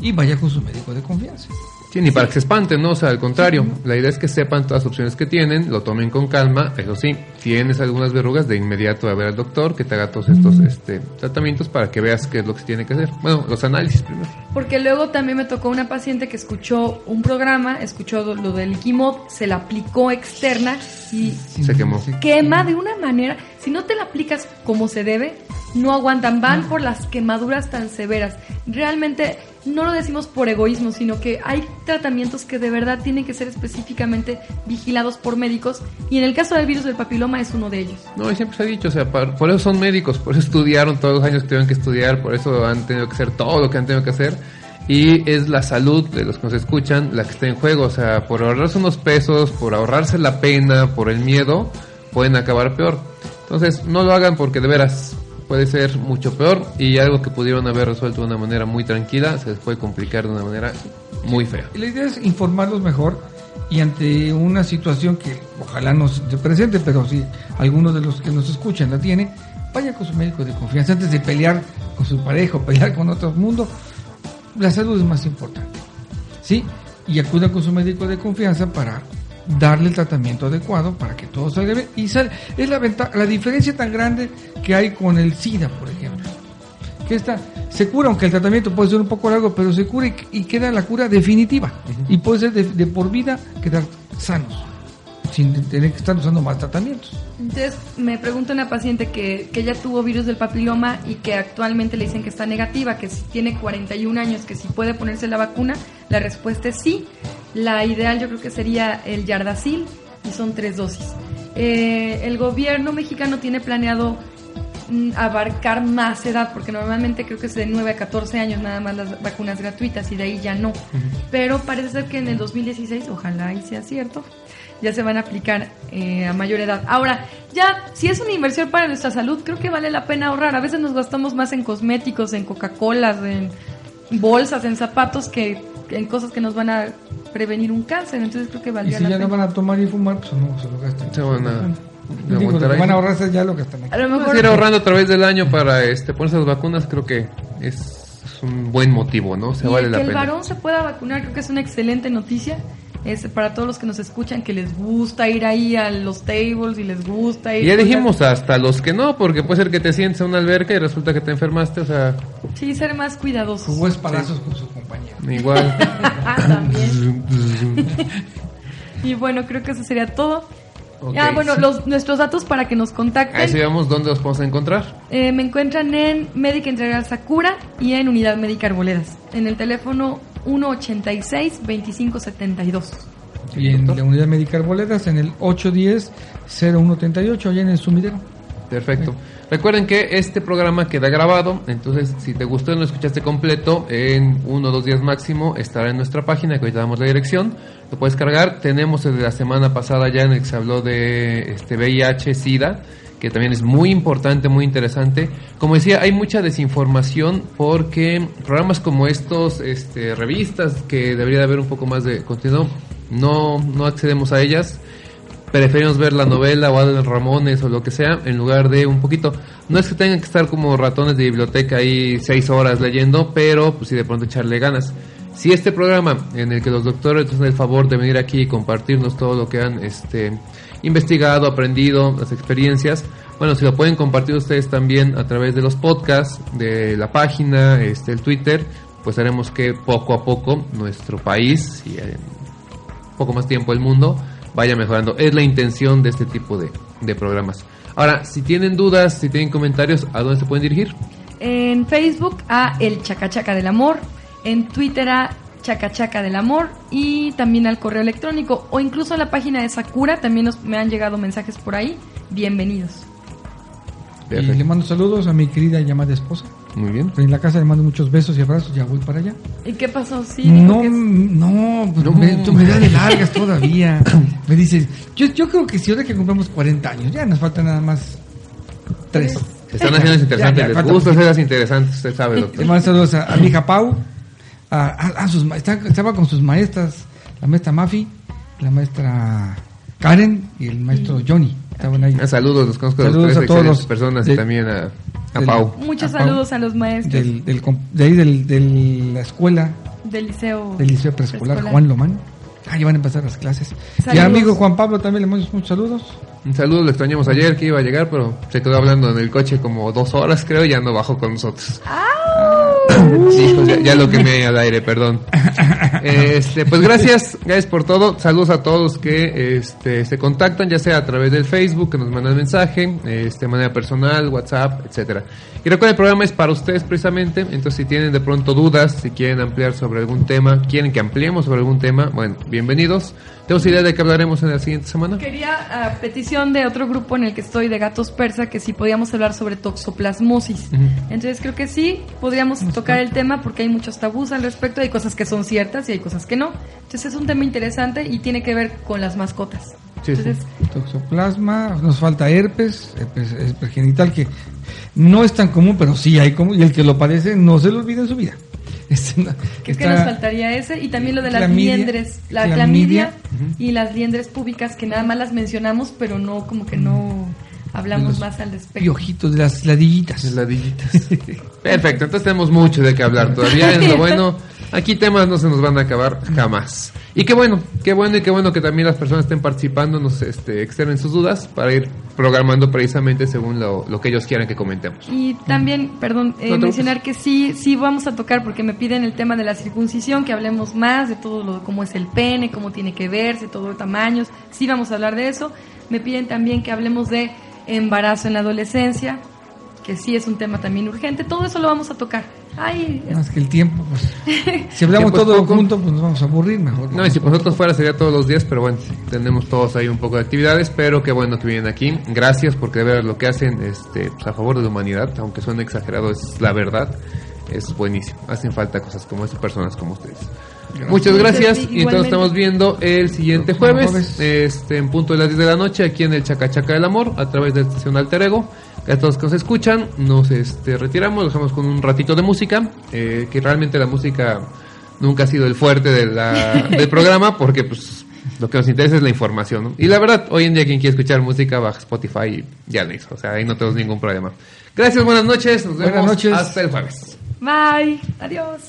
y vaya con su médico de confianza. Sí, ni para que se espanten, ¿no? O sea, al contrario, la idea es que sepan todas las opciones que tienen, lo tomen con calma, eso sí, tienes algunas verrugas, de inmediato a ver al doctor que te haga todos estos este, tratamientos para que veas qué es lo que se tiene que hacer. Bueno, los análisis primero. Porque luego también me tocó una paciente que escuchó un programa, escuchó lo del Ikimod, se la aplicó externa y Se quemó. quema de una manera, si no te la aplicas como se debe, no aguantan, van por las quemaduras tan severas. Realmente no lo decimos por egoísmo, sino que hay tratamientos que de verdad tienen que ser específicamente vigilados por médicos y en el caso del virus del papiloma es uno de ellos. No, y siempre se ha dicho, o sea, por eso son médicos, por eso estudiaron todos los años que tuvieron que estudiar, por eso han tenido que hacer todo lo que han tenido que hacer. Y es la salud de los que nos escuchan la que está en juego, o sea, por ahorrarse unos pesos, por ahorrarse la pena, por el miedo, pueden acabar peor. Entonces, no lo hagan porque de veras puede ser mucho peor y algo que pudieron haber resuelto de una manera muy tranquila se les puede complicar de una manera muy fea. La idea es informarlos mejor y ante una situación que ojalá no se presente, pero si alguno de los que nos escuchan la tiene, vaya con su médico de confianza antes de pelear con su pareja o pelear con otro mundo. La salud es más importante. ¿Sí? Y acuda con su médico de confianza para darle el tratamiento adecuado para que todo salga bien. Y sal- es la, venta- la diferencia tan grande que hay con el SIDA, por ejemplo que esta se cura, aunque el tratamiento puede ser un poco largo, pero se cura y, y queda la cura definitiva. Y puede ser de, de por vida quedar sanos, sin tener que estar usando más tratamientos. Entonces me pregunta una paciente que, que ya tuvo virus del papiloma y que actualmente le dicen que está negativa, que si tiene 41 años, que si puede ponerse la vacuna, la respuesta es sí. La ideal yo creo que sería el Yardacil y son tres dosis. Eh, el gobierno mexicano tiene planeado mm, abarcar más edad, porque normalmente creo que es de 9 a 14 años nada más las vacunas gratuitas y de ahí ya no. Pero parece ser que en el 2016, ojalá y sea cierto, ya se van a aplicar eh, a mayor edad. Ahora, ya, si es una inversión para nuestra salud, creo que vale la pena ahorrar. A veces nos gastamos más en cosméticos, en Coca-Colas, en bolsas, en zapatos, que en cosas que nos van a prevenir un cáncer. Entonces creo que Y valdría si la ya no van a tomar y fumar, pues no se lo gastan. Se van a- Digo, lo que ahí. van a ahorrarse ya lo gastan aquí. A lo mejor Puedes ir ahorrando a través del año para este ponerse las vacunas, creo que es, es un buen motivo, ¿no? Se y vale el la que el varón se pueda vacunar, creo que es una excelente noticia. Es para todos los que nos escuchan que les gusta ir ahí a los tables y les gusta ir. Y ya dijimos hasta los que no, porque puede ser que te sientes en una alberca y resulta que te enfermaste, o sea, Sí, ser más cuidadosos. Jugó espadazos con su compañero. igual. Ah, también. Y bueno, creo que eso sería todo. Ok. Ah, bueno, los, nuestros datos para que nos contacten. Ahí sí vemos dónde los podemos encontrar. Eh, me encuentran en Médica Integral Sakura y en Unidad Médica Arboledas. En el teléfono 186-2572. Y en la unidad médica Arboledas, en el 810-0138, allá en el sumidero. Perfecto. Recuerden que este programa queda grabado, entonces si te gustó y no lo escuchaste completo, en uno o dos días máximo estará en nuestra página, que ahorita damos la dirección. Lo puedes cargar. Tenemos desde la semana pasada ya en el que se habló de este VIH, SIDA, que también es muy importante, muy interesante. Como decía, hay mucha desinformación porque programas como estos, este, revistas, que debería de haber un poco más de contenido, no, no accedemos a ellas preferimos ver la novela o Adel Ramones o lo que sea en lugar de un poquito. No es que tengan que estar como ratones de biblioteca ahí seis horas leyendo, pero pues sí de pronto echarle ganas. Si este programa en el que los doctores hacen el favor de venir aquí y compartirnos todo lo que han este, investigado, aprendido, las experiencias, bueno, si lo pueden compartir ustedes también a través de los podcasts, de la página, este, el Twitter, pues haremos que poco a poco nuestro país y en poco más tiempo el mundo vaya mejorando. Es la intención de este tipo de, de programas. Ahora, si tienen dudas, si tienen comentarios, ¿a dónde se pueden dirigir? En Facebook a El Chacachaca del Amor. En Twitter a Chacachaca del Amor. Y también al correo electrónico. O incluso a la página de Sakura. También nos, me han llegado mensajes por ahí. Bienvenidos. Y le mando saludos a mi querida llamada esposa. Muy bien. En la casa le mando muchos besos y abrazos, ya voy para allá. ¿Y qué pasó? Sí, no, dijo que es- no, pues No. Me, tú me das de largas todavía. me dices, yo, yo creo que si ahora que compramos 40 años, ya nos falta nada más tres. Se están haciendo interesantes. Ya, ya, Les gusta poquito. hacerlas interesantes, usted sabe, Le doctor. mando saludos a, a mi hija Pau, a, a- a sus, estaba con sus maestras, la maestra Mafi, la maestra Karen y el maestro Johnny. Estaban ahí. Ah, saludos, los conozco de los Saludos tres a todos excelentes los personas y también a, a del- Pau. Muchos a Pau, saludos a los maestros Del, del de ahí del, de la escuela del liceo. del Liceo Preescolar Juan Lomán. Ah, ya van a empezar las clases. Y Saludos. amigo Juan Pablo también le mando muchos saludos. Un saludo, le extrañamos ayer que iba a llegar, pero se quedó hablando en el coche como dos horas, creo, y ya no bajó con nosotros. Sí, pues ya, ya lo quemé al aire, perdón. Este, pues gracias, gracias por todo. Saludos a todos que este, se contactan, ya sea a través del Facebook, que nos mandan mensaje, este, de manera personal, WhatsApp, etcétera. Y recuerden, el programa es para ustedes precisamente, entonces si tienen de pronto dudas, si quieren ampliar sobre algún tema, quieren que ampliemos sobre algún tema, bueno, bienvenidos. ¿Tenemos idea de qué hablaremos en la siguiente semana? Quería, a petición de otro grupo en el que estoy, de Gatos Persa, que si podíamos hablar sobre toxoplasmosis. Entonces creo que sí, podríamos tocar el tema porque hay muchos tabús al respecto, hay cosas que son ciertas y hay cosas que no. Entonces es un tema interesante y tiene que ver con las mascotas. Sí, sí. Entonces, Toxoplasma, nos falta herpes, herpes, herpes genital, que no es tan común, pero sí hay como, y el que lo padece no se lo olvida en su vida. Creo que nos faltaría ese y también lo de las liendres, la Clamidia. clamidia y las liendres públicas que nada más las mencionamos, pero no como que no hablamos más al respecto. Piojitos de las ladillitas. Ladillitas. Perfecto, entonces tenemos mucho de qué hablar todavía. Es lo bueno. Aquí temas no se nos van a acabar jamás. Y qué bueno, qué bueno y qué bueno que también las personas estén participando, nos este, externen sus dudas para ir programando precisamente según lo, lo que ellos quieran que comentemos. Y también, perdón, eh, No mencionar que sí, sí vamos a tocar porque me piden el tema de la circuncisión, que hablemos más de todo lo cómo es el pene, cómo tiene que verse, todo tamaños. Sí vamos a hablar de eso. Me piden también que hablemos de embarazo en la adolescencia, que sí es un tema también urgente. Todo eso lo vamos a tocar. Ay, es- Más que el tiempo, pues. Si hablamos Tiempo es todo poco. junto, pues nos vamos a aburrir mejor. No, y si por nosotros fuera sería todos los días, pero bueno, tenemos todos ahí un poco de actividades, pero qué bueno que vienen aquí. Gracias porque de verdad lo que hacen este, pues, a favor de la humanidad, aunque suene exagerado, es la verdad. Es buenísimo. Hacen falta cosas como esas, personas como ustedes. Muchas gracias. Y entonces estamos viendo el siguiente jueves, este, en punto de las 10 de la noche, aquí en el Chacachaca del Amor, a través de la estación Alter Ego. A todos los que nos escuchan, nos este, retiramos, dejamos con un ratito de música, eh, que realmente la música nunca ha sido el fuerte de la- del programa, porque pues lo que nos interesa es la información. ¿no? Y la verdad, hoy en día quien quiere escuchar música, baja Spotify y ya lo hizo. O sea, ahí no tenemos ningún problema. Gracias, buenas noches. Nos Buenas vemos noches. hasta el jueves. bye, adiós.